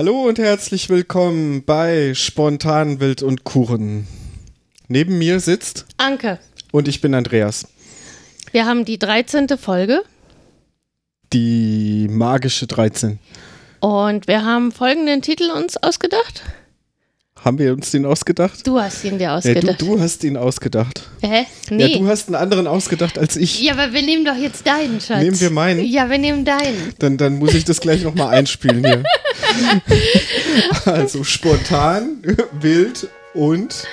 Hallo und herzlich willkommen bei Spontan Wild und Kuchen. Neben mir sitzt Anke. und ich bin Andreas. Wir haben die 13. Folge Die magische 13. und wir haben folgenden Titel uns ausgedacht. Haben wir uns den ausgedacht? Du hast ihn dir Ja, du, ausgedacht. du hast ihn ausgedacht. Hä? Ja, Nee. du hast einen anderen ausgedacht als ich. Ja, aber wir nehmen doch jetzt deinen, Schatz. Nehmen wir meinen? Ja, wir nehmen deinen. Dann, dann muss ich das gleich nochmal einspielen hier. also spontan, wild und.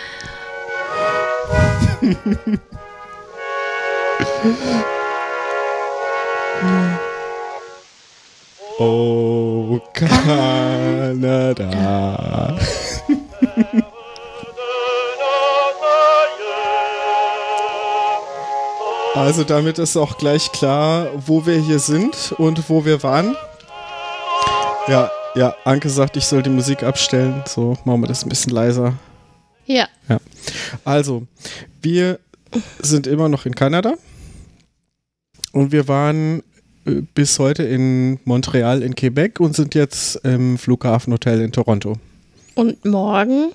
Oh, Kanada. Also damit ist auch gleich klar, wo wir hier sind und wo wir waren. Ja, ja, Anke sagt, ich soll die Musik abstellen. So, machen wir das ein bisschen leiser. Ja. Ja. Also, wir sind immer noch in Kanada. Und wir waren äh, bis heute in Montreal in Quebec und sind jetzt im Flughafenhotel in Toronto. Und morgen,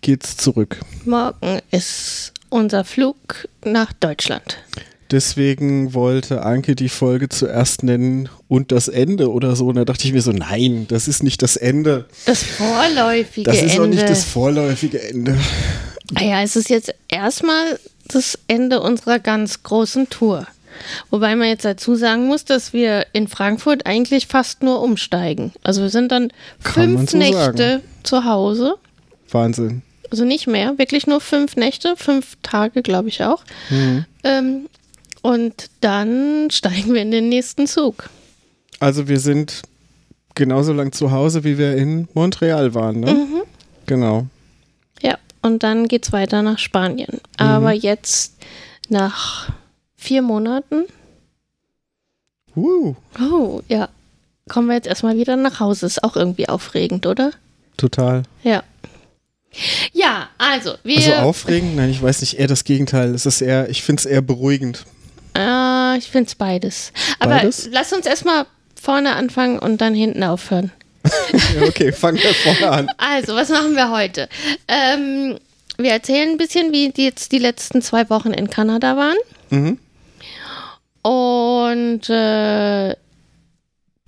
Geht's zurück. morgen ist unser Flug nach Deutschland. Deswegen wollte Anke die Folge zuerst nennen und das Ende oder so. Und da dachte ich mir so, nein, das ist nicht das Ende. Das vorläufige Das ist Ende. auch nicht das vorläufige Ende. Ah Ja, es ist jetzt erstmal das Ende unserer ganz großen Tour. Wobei man jetzt dazu sagen muss, dass wir in Frankfurt eigentlich fast nur umsteigen. Also wir sind dann Kann fünf so Nächte sagen. zu Hause. Wahnsinn. Also nicht mehr, wirklich nur fünf Nächte, fünf Tage, glaube ich auch. Mhm. Ähm, und dann steigen wir in den nächsten Zug. Also wir sind genauso lang zu Hause, wie wir in Montreal waren, ne? Mhm. Genau. Ja, und dann geht's weiter nach Spanien. Aber jetzt nach vier Monaten, Uh, oh ja, kommen wir jetzt erstmal wieder nach Hause. Ist auch irgendwie aufregend, oder? total. Ja. Ja, also wir. Also aufregend? Nein, ich weiß nicht, eher das Gegenteil. Es ist eher, ich finde es eher beruhigend. Ah, ich finde es beides. Aber Beides? lass uns erstmal vorne anfangen und dann hinten aufhören. Okay, fangen wir vorne an. Also, was machen wir heute? Ähm, wir erzählen ein bisschen, wie die jetzt die letzten zwei Wochen in Kanada waren. Mhm. Und äh,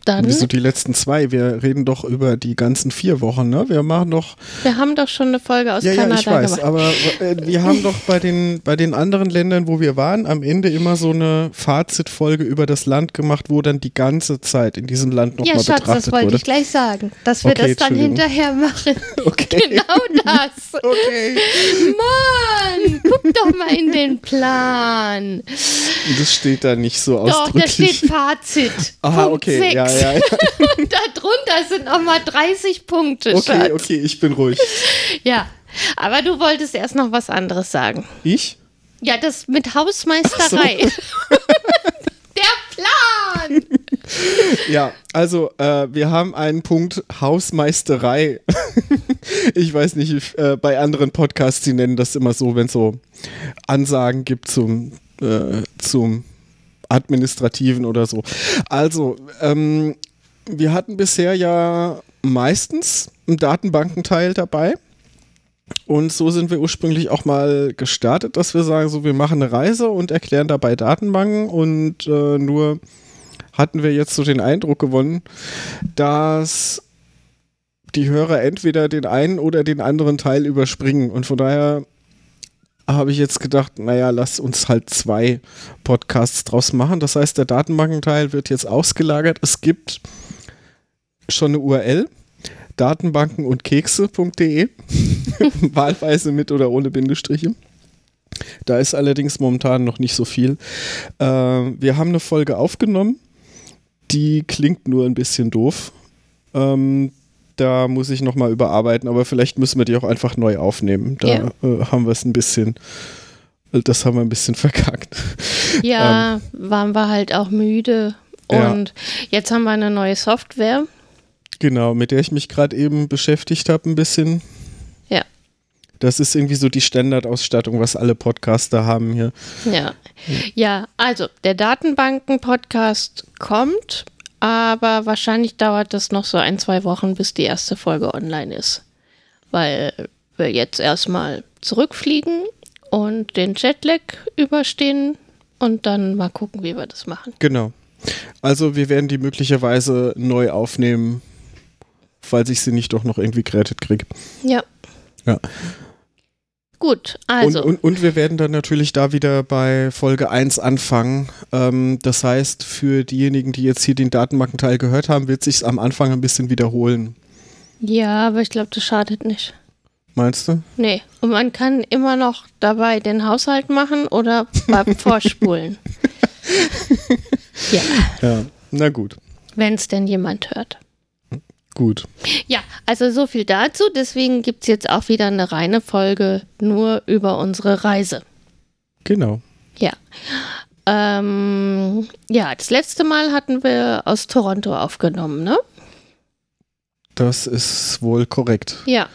dann, Wieso die letzten zwei? Wir reden doch über die ganzen vier Wochen, ne? Wir machen doch. wir haben doch schon eine Folge aus ja, ja, Kanada ich weiß, gemacht. aber äh, wir haben doch bei den, bei den anderen Ländern, wo wir waren, am Ende immer so eine Fazitfolge über das Land gemacht, wo dann die gange Zeit in diesem Land Ja, nochmal Schatz, betrachtet das wollte wurde. ich gleich sagen, dass wir Okay, das dann hinterher machen. Okay. genau das. Okay. Mann, guck doch mal in den Plan. Das steht da nicht so Doch, da steht Fazit. Aha, Punkt okay, sechs. ja, ja, ja. Und darunter sind nochmal 30 Punkte. Okay, Schatz. okay, ich bin ruhig. Ja, aber du wolltest erst noch was anderes sagen. Ich? Ja, das mit Hausmeisterei. Der Plan. Ja, also äh, wir haben einen Punkt Hausmeisterei. ich weiß nicht, ich, äh, bei anderen Podcasts, die nennen das immer so, wenn es so Ansagen gibt zum, äh, zum Administrativen oder so. Also, ähm, wir hatten bisher ja meistens einen Datenbankenteil dabei. Und so sind wir ursprünglich auch mal gestartet, dass wir sagen, so wir machen eine Reise und erklären dabei Datenbanken und äh, nur hatten wir jetzt so den Eindruck gewonnen, dass die Hörer entweder den einen oder den anderen Teil überspringen. Und von daher habe ich jetzt gedacht, naja, lass uns halt zwei Podcasts draus machen. Das heißt, der Datenbankenteil wird jetzt ausgelagert. Es gibt schon eine URL, datenbanken und kekse.de, wahlweise mit oder ohne Bindestriche. Da ist allerdings momentan noch nicht so viel. Äh, wir haben eine Folge aufgenommen, die klingt nur ein bisschen doof. Ähm, da muss ich nochmal überarbeiten, aber vielleicht müssen wir die auch einfach neu aufnehmen. Da Ja. äh, haben wir es ein bisschen, äh, das haben wir ein bisschen verkackt. Ja, waren wir halt auch müde. Ja. Und jetzt haben wir eine neue Software. Genau, mit der ich mich gerade eben beschäftigt habe, ein bisschen. Ja. Das ist irgendwie so die Standardausstattung, was alle Podcaster haben hier. Ja. Ja, also der Datenbanken-Podcast kommt, aber wahrscheinlich dauert das noch so ein, zwei Wochen, bis die erste Folge online ist. Weil wir jetzt erstmal zurückfliegen und den Jetlag überstehen und dann mal gucken, wie wir das machen. Genau. Also wir werden die möglicherweise neu aufnehmen, falls ich sie nicht doch noch irgendwie gerettet kriege. Ja. Ja. Gut, also. Und, und, und, wir werden dann natürlich da wieder bei Folge 1 anfangen. Ähm, das heißt, für diejenigen, die jetzt hier den Datenbankenteil gehört haben, wird sich am Anfang ein bisschen wiederholen. Ja, aber ich glaube, das schadet nicht. Meinst du? Nee. Und man kann immer noch dabei den Haushalt machen oder beim Vorspulen. ja. Ja, na gut. Wenn es denn jemand hört. Gut. Ja, also so viel dazu. Deswegen gibt es jetzt auch wieder eine reine Folge nur über unsere Reise. Genau. Ja. Ähm, ja, das letzte Mal hatten wir aus Toronto aufgenommen, ne? Das ist wohl korrekt. Ja.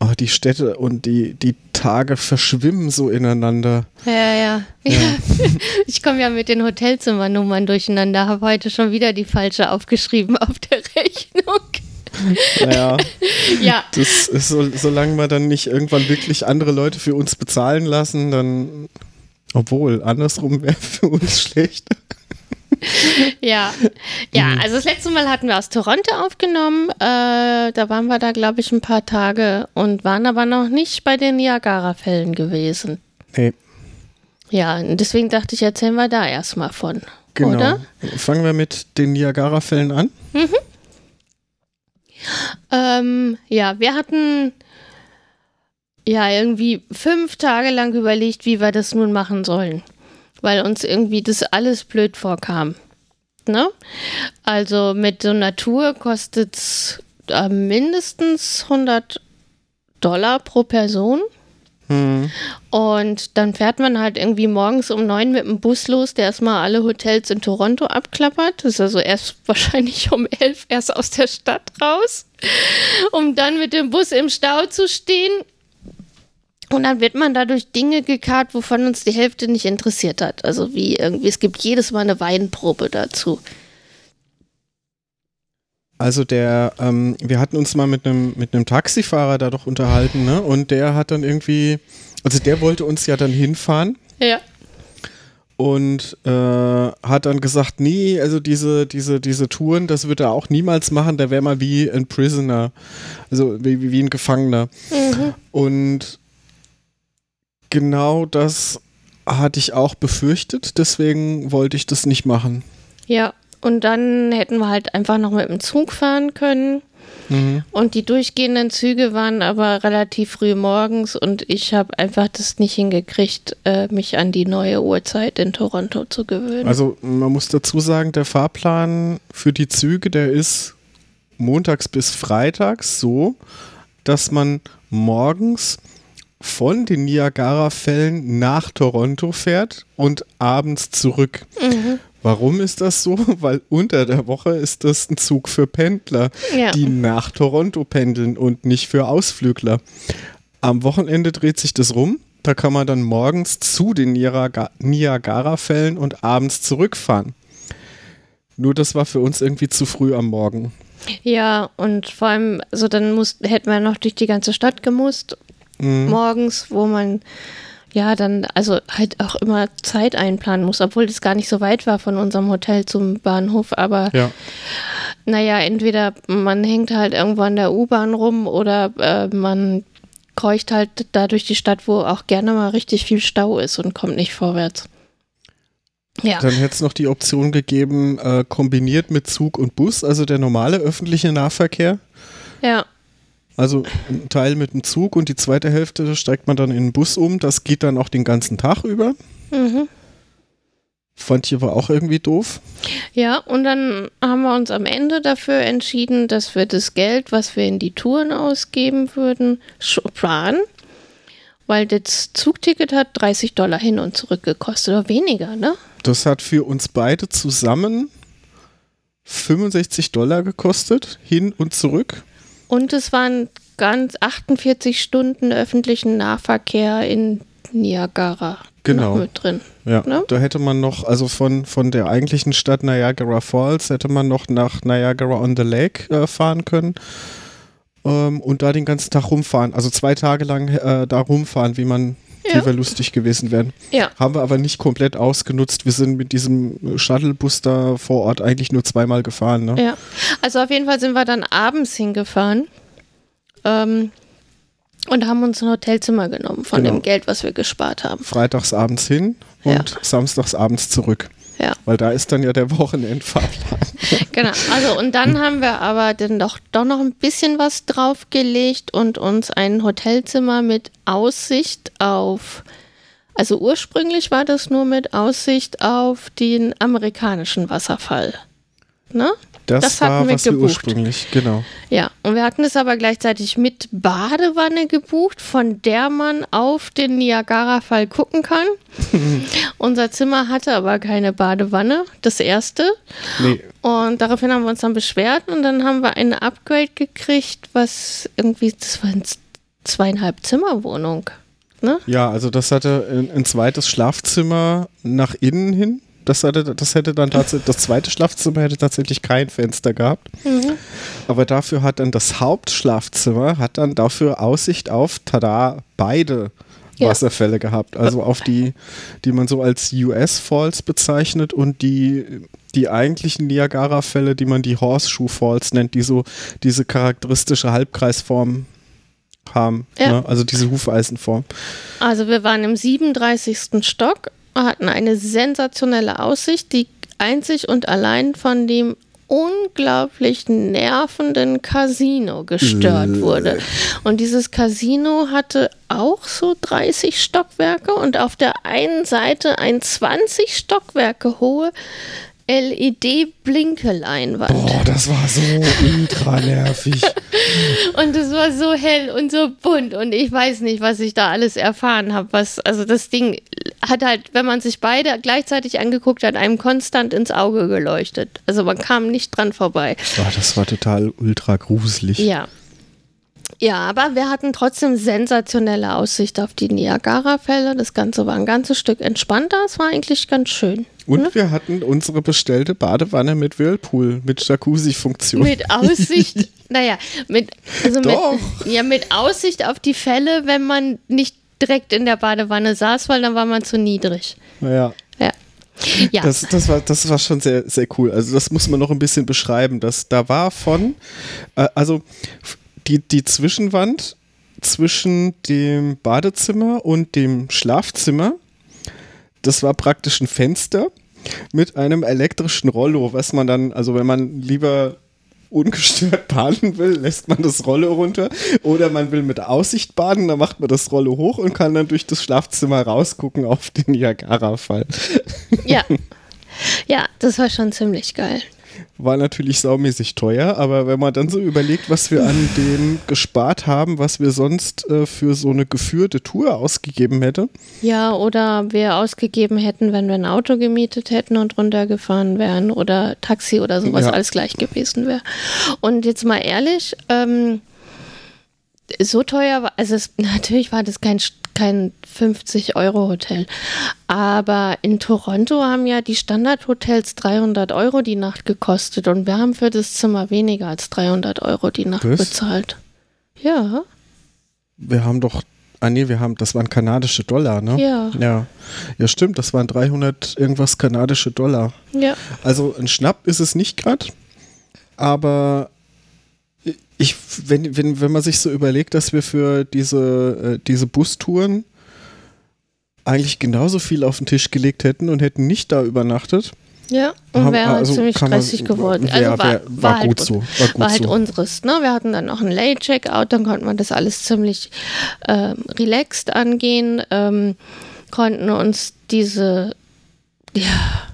Oh, die Städte und die, die Tage verschwimmen so ineinander. Ja, ja. ja. ja. Ich komme ja mit den Hotelzimmernummern durcheinander, habe heute schon wieder die falsche aufgeschrieben auf der Rechnung. Naja. ja. Das ist so, solange wir dann nicht irgendwann wirklich andere Leute für uns bezahlen lassen, dann. Obwohl, andersrum wäre für uns schlecht. ja, ja, mhm. also das letzte Mal hatten wir aus Toronto aufgenommen. Äh, da waren wir da, glaube ich, ein paar Tage und waren aber noch nicht bei den Niagara-Fällen gewesen. Nee. Ja, deswegen dachte ich, erzählen wir da erstmal von. Genau. Oder? Fangen wir mit den Niagara-Fällen an. Mhm. Ähm, ja, wir hatten ja irgendwie fünf Tage lang überlegt, wie wir das nun machen sollen, weil uns irgendwie das alles blöd vorkam. Ne? Also mit so Tour kostet es äh, mindestens 100 Dollar pro Person. Hm. Und dann fährt man halt irgendwie morgens um neun mit dem Bus los, der erstmal alle Hotels in Toronto abklappert. Das ist also erst wahrscheinlich um elf erst aus der Stadt raus, um dann mit dem Bus im Stau zu stehen. Und dann wird man dadurch Dinge gekarrt, wovon uns die Hälfte nicht interessiert hat. Also wie irgendwie, es gibt jedes Mal eine Weinprobe dazu. Also der, ähm, wir hatten uns mal mit einem mit einem Taxifahrer da doch unterhalten, ne? Und der hat dann irgendwie, also der wollte uns ja dann hinfahren. Ja. Und äh, hat dann gesagt, nee, also diese, diese, diese Touren, das wird er auch niemals machen, der wäre mal wie ein Prisoner, also wie, wie ein Gefangener. Mhm. Und genau das hatte ich auch befürchtet, deswegen wollte ich das nicht machen. Ja, und dann hätten wir halt einfach noch mit dem Zug fahren können. Mhm. Und die durchgehenden Züge waren aber relativ früh morgens und ich habe einfach das nicht hingekriegt, äh, mich an die neue Uhrzeit in Toronto zu gewöhnen. Also man muss dazu sagen, der Fahrplan für die Züge, der ist montags bis freitags so, dass man morgens von den Niagara-Fällen nach Toronto fährt und abends zurück. Mhm. Warum ist das so? Weil unter der Woche ist das ein Zug für Pendler, Ja. die nach Toronto pendeln und nicht für Ausflügler. Am Wochenende dreht sich das rum. Da kann man dann morgens zu den Niaga- Niagara-Fällen und abends zurückfahren. Nur das war für uns irgendwie zu früh am Morgen. Ja, und vor allem, so dann muss, hätten wir noch durch die ganze Stadt gemusst, Mhm. morgens, wo man ja dann also halt auch immer Zeit einplanen muss, obwohl das gar nicht so weit war von unserem Hotel zum Bahnhof, aber Ja. naja, entweder man hängt halt irgendwo an der U-Bahn rum oder äh, man keucht halt da durch die Stadt, wo auch gerne mal richtig viel Stau ist und kommt nicht vorwärts. Ja, Dann hätte es noch die Option gegeben, äh, kombiniert mit Zug und Bus, also der normale öffentliche Nahverkehr. ja, Also ein Teil mit dem Zug und die zweite Hälfte steigt man dann in den Bus um. Das geht dann auch den ganzen Tag über. mhm. Fand ich aber auch irgendwie doof. Ja, und dann haben wir uns am Ende dafür entschieden, dass wir das Geld, was wir in die Touren ausgeben würden, sparen. Weil das Zugticket hat 30 Dollar hin und zurück gekostet oder weniger, ne? Das hat für uns beide zusammen 65 Dollar gekostet, hin und zurück. Und es waren ganz 48 Stunden öffentlichen Nahverkehr in Niagara. Genau. mit drin. Ja, Ne? da hätte man noch, also von, von der eigentlichen Stadt Niagara Falls hätte man noch nach Niagara on the Lake äh, fahren können ähm, und da den ganzen Tag rumfahren. Also zwei Tage lang äh, da rumfahren, wie man, Ja. wir lustig gewesen wären. Ja. Haben wir aber nicht komplett ausgenutzt. Wir sind mit diesem Shuttlebus da vor Ort eigentlich nur zweimal gefahren. Ne? Ja, also auf jeden Fall sind wir dann abends hingefahren ähm, und haben uns ein Hotelzimmer genommen von Genau. dem Geld, was wir gespart haben. Freitags abends hin und Ja. samstags abends zurück. Ja, Weil da ist dann ja der Wochenendfahrplan. genau. Also und dann haben wir aber dann doch, doch noch ein bisschen was draufgelegt und uns ein Hotelzimmer mit Aussicht auf, also ursprünglich war das nur mit Aussicht auf den amerikanischen Wasserfall. Ne? Das, Das war, hatten wir was wir gebucht. ursprünglich, genau. Ja, und wir hatten es aber gleichzeitig mit Badewanne gebucht, von der man auf den Niagara-Fall gucken kann. Unser Zimmer hatte aber keine Badewanne, das erste. Nee, Und daraufhin haben wir uns dann beschwert und dann haben wir eine Upgrade gekriegt, was irgendwie, das war eine zweieinhalb Zimmerwohnung. Ne? Ja, also das hatte ein, ein zweites Schlafzimmer nach innen hin. Das, hatte, das hätte dann tatsächlich, das zweite Schlafzimmer hätte tatsächlich kein Fenster gehabt. Mhm. Aber dafür hat dann das Hauptschlafzimmer, hat dann dafür Aussicht auf, tada, beide Ja. Wasserfälle gehabt. Also auf die, die man so als US Falls bezeichnet und die, die eigentlichen Niagara-Fälle, die man die Horseshoe Falls nennt, die so diese charakteristische Halbkreisform haben. Ja. Ne? Also diese Hufeisenform. Also wir waren im 37. Stock, hatten eine sensationelle Aussicht, die einzig und allein von dem unglaublich nervenden Casino gestört wurde. Und dieses Casino hatte auch so 30 Stockwerke und auf der einen Seite ein 20 Stockwerke hohe LED-Blinkeleinwand. Boah, das war so ultra nervig. Und es war so hell und so bunt und ich weiß nicht, was ich da alles erfahren habe. Was, also das Ding hat halt, wenn man sich beide gleichzeitig angeguckt hat, einem konstant ins Auge geleuchtet. Also man kam nicht dran vorbei. Boah, das war total ultra gruselig. Ja. Ja, aber wir hatten trotzdem sensationelle Aussicht auf die Niagara-Fälle. Das Ganze war ein ganzes Stück entspannter. Es war eigentlich ganz schön. Und wir hatten unsere bestellte Badewanne mit Whirlpool, mit Jacuzzi-Funktion. Mit Aussicht, naja, mit, also Doch. mit, ja, mit Aussicht auf die Fälle, wenn man nicht direkt in der Badewanne saß, weil dann war man zu niedrig. Ja. Ja. Ja, Das, das, war, das war schon sehr, sehr cool. Also das muss man noch ein bisschen beschreiben. Das, da war von, äh, also die, die Zwischenwand zwischen dem Badezimmer und dem Schlafzimmer, das war praktisch ein Fenster mit einem elektrischen Rollo, was man dann, also wenn man lieber ungestört baden will, lässt man das Rollo runter. Oder man will mit Aussicht baden, dann macht man das Rollo hoch und kann dann durch das Schlafzimmer rausgucken auf den Niagara-Fall. ja. Ja, das war schon ziemlich geil. War natürlich saumäßig teuer, aber wenn man dann so überlegt, was wir an dem gespart haben, was wir sonst äh, für so eine geführte Tour ausgegeben hätte. Ja, oder wir ausgegeben hätten, wenn wir ein Auto gemietet hätten und runtergefahren wären oder Taxi oder sowas, Ja. alles gleich gewesen wäre. Und jetzt mal ehrlich, ähm, so teuer war, also es, natürlich war das kein, kein 50-Euro-Hotel, aber in Toronto haben ja die Standardhotels 300 Euro die Nacht gekostet und wir haben für das Zimmer weniger als 300 Euro die Nacht Was? bezahlt. Ja, Wir haben doch, ah nee, wir haben, das waren kanadische Dollar, ne? Ja. Ja, ja stimmt, das waren 300 irgendwas kanadische Dollar. ja. Also ein Schnapp ist es nicht gerade, aber ich, wenn, wenn, wenn man sich so überlegt, dass wir für diese, äh, diese Bustouren eigentlich genauso viel auf den Tisch gelegt hätten und hätten nicht da übernachtet. Ja, und wäre halt also ziemlich kann man- stressig geworden. wär- Also war, wär- war, war halt, gut so, war gut halt so. unseres. Ne? Wir hatten dann noch einen Late-Checkout, dann konnte man das alles ziemlich ähm, relaxed angehen, ähm, konnten uns diese, ja,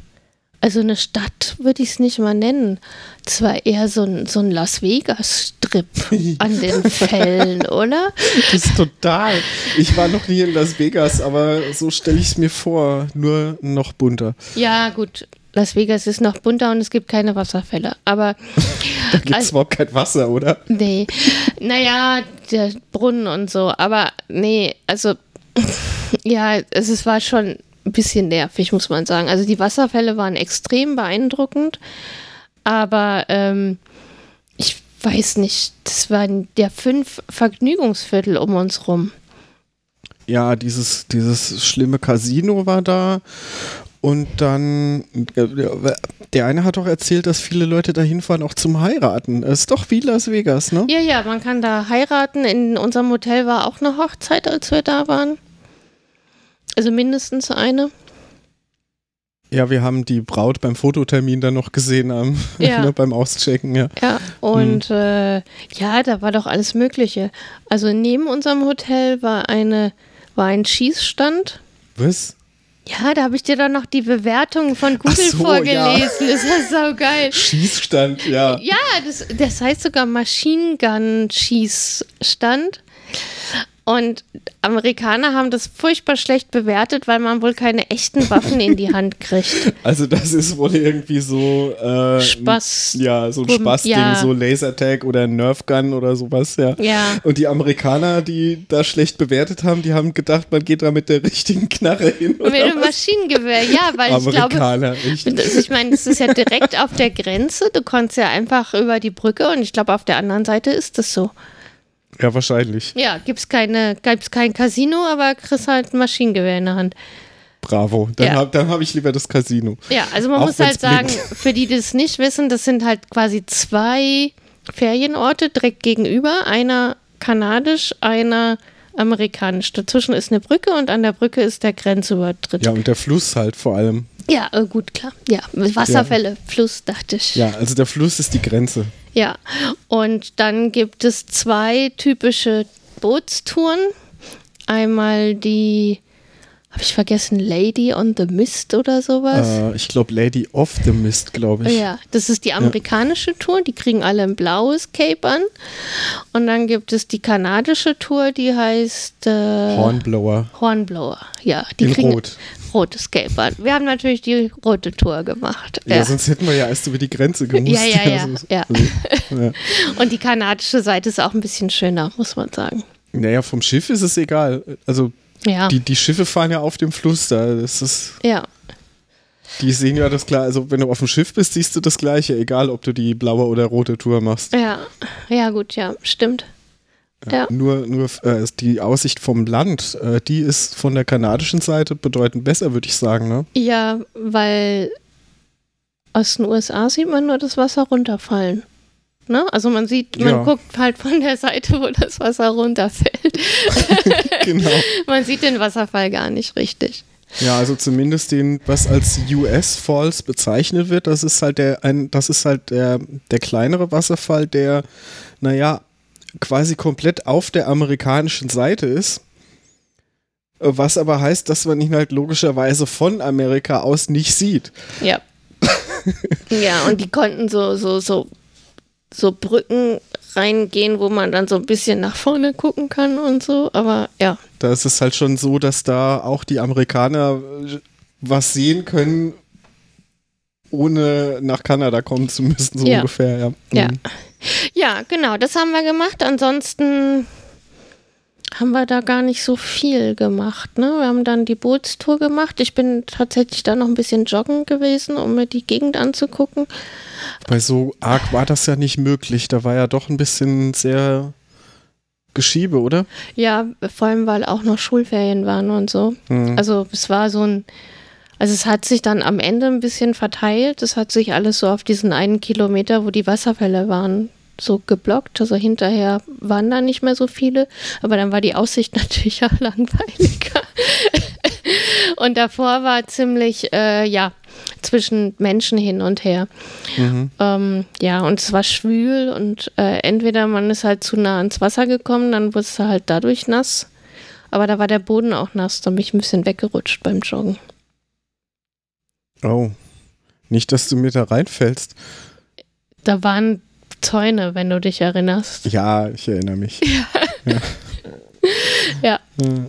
also eine Stadt würde ich es nicht mal nennen. Zwar eher so ein, so ein Las Vegas-Strip an den Fällen, oder? Das ist total. Ich war noch nie in Las Vegas, aber so stelle ich es mir vor, nur noch bunter. Ja, gut. Las Vegas ist noch bunter und es gibt keine Wasserfälle. Aber Da gibt es Also- überhaupt kein Wasser, oder? Nee. Naja, der Brunnen und so. Aber nee, also Ja, es, es war schon ein bisschen nervig, muss man sagen. Also die Wasserfälle waren extrem beeindruckend, aber ähm, ich weiß nicht, das waren ja fünf Vergnügungsviertel um uns rum. Ja, dieses, dieses schlimme Casino war da. Und dann, äh, der eine hat doch erzählt, dass viele Leute da hinfahren, auch zum Heiraten. Es ist doch wie Las Vegas, ne? Ja, ja, man kann da heiraten. In unserem Hotel war auch eine Hochzeit, als wir da waren. Also mindestens eine. Ja, wir haben die Braut beim Fototermin dann noch gesehen am, Ja. ne, beim Auschecken, ja. Ja, und äh, ja, da war doch alles Mögliche. Also neben unserem Hotel war eine, war ein Schießstand. Was? Ja, da habe ich dir dann noch die Bewertungen von Google so, vorgelesen. Das ist so geil. Schießstand, ja. Ja, das, das heißt sogar Machine Gun Schießstand. Und Amerikaner haben das furchtbar schlecht bewertet, weil man wohl keine echten Waffen in die Hand kriegt. Also das ist wohl irgendwie so äh, Spaß. Ja, so ein Spaßding, ja. so Lasertag oder Nerfgun oder sowas, ja. Ja. Und die Amerikaner, die da schlecht bewertet haben, die haben gedacht, man geht da mit der richtigen Knarre hin. Oder Mit einem? Maschinengewehr, ja, weil ich glaube, Amerikaner, echt. Das, ich meine, es ist ja direkt auf der Grenze. Du konntest ja einfach über die Brücke und ich glaube, auf der anderen Seite ist das so. Ja, wahrscheinlich. Ja, gibt's keine, gibt's kein Casino, aber kriegst halt ein Maschinengewehr in der Hand. Bravo. Dann Ja. habe hab ich lieber das Casino. Ja, also man Auch muss halt sagen, blinkt. für die, die das nicht wissen, das sind halt quasi zwei Ferienorte direkt gegenüber. Einer kanadisch, einer amerikanisch. Dazwischen ist eine Brücke und an der Brücke ist der Grenzübertritt. Ja, und der Fluss halt vor allem. Ja, äh, gut, klar. Ja, Wasserfälle, Fluss, dachte ich. Ja, also der Fluss ist die Grenze. Ja, und dann gibt es zwei typische Bootstouren. Einmal die, habe ich vergessen, Lady on the Mist oder sowas. Äh, ich glaube Lady of the Mist, glaube ich. Ja, das ist die amerikanische Tour, die kriegen alle ein blaues Cape an. Und dann gibt es die kanadische Tour, die heißt äh, Hornblower. Hornblower. Ja, die In kriegen Rot. Rotes Cape an. Wir haben natürlich die rote Tour gemacht. Ja. Ja. sonst hätten wir ja erst über die Grenze gemusst. Ja, ja, ja, Also, ja. Also. Und die kanadische Seite ist auch ein bisschen schöner, muss man sagen. Naja, vom Schiff ist es egal. Also die, die Schiffe fahren ja auf dem Fluss da. Das ist, ja. die sehen ja das gleiche. Also wenn du auf dem Schiff bist, siehst du das gleiche, egal ob du die blaue oder rote Tour machst. Ja, ja, gut, ja, stimmt. Ja. Nur, nur äh, die Aussicht vom Land, äh, die ist von der kanadischen Seite bedeutend besser, würde ich sagen. Ne? Ja, weil aus den USA sieht man nur das Wasser runterfallen. Ne? Also man sieht, man Ja. guckt halt von der Seite, wo das Wasser runterfällt. genau. man sieht den Wasserfall gar nicht richtig. Ja, also zumindest den, was als US Falls bezeichnet wird, das ist halt der, ein, das ist halt der, der kleinere Wasserfall, der, naja, quasi komplett auf der amerikanischen Seite ist. Was aber heißt, dass man ihn halt logischerweise von Amerika aus nicht sieht. Ja. ja, und die konnten so, so, so, so Brücken reingehen, wo man dann so ein bisschen nach vorne gucken kann und so. Aber ja, Da ist es halt schon so, dass da auch die Amerikaner äh, was sehen können, ohne nach Kanada kommen zu müssen, so Ja. ungefähr. Ja. Ja. Mhm. Ja, genau, das haben wir gemacht. Ansonsten haben wir da gar nicht so viel gemacht. Ne? Wir haben dann die Bootstour gemacht. Ich bin tatsächlich da noch ein bisschen joggen gewesen, um mir die Gegend anzugucken. Bei so arg war das ja nicht möglich. Da war ja doch ein bisschen sehr Geschiebe, oder? Ja, vor allem, weil auch noch Schulferien waren und so. Mhm. Also es war so ein, also es hat sich dann am Ende ein bisschen verteilt. Es hat sich alles so auf diesen einen Kilometer, wo die Wasserfälle waren, so geblockt. Also hinterher waren da nicht mehr so viele, aber dann war die Aussicht natürlich auch langweiliger. und davor war ziemlich, äh, ja, zwischen Menschen hin und her. Mhm. Ähm, ja, und es war schwül und äh, entweder man ist halt zu nah ans Wasser gekommen, dann wurde es halt dadurch nass. Aber da war der Boden auch nass, da bin ich ein bisschen weggerutscht beim Joggen. Oh. Nicht, dass du mir da reinfällst. Da waren Zäune, wenn du dich erinnerst. Ja, ich erinnere mich. Ja. Äh,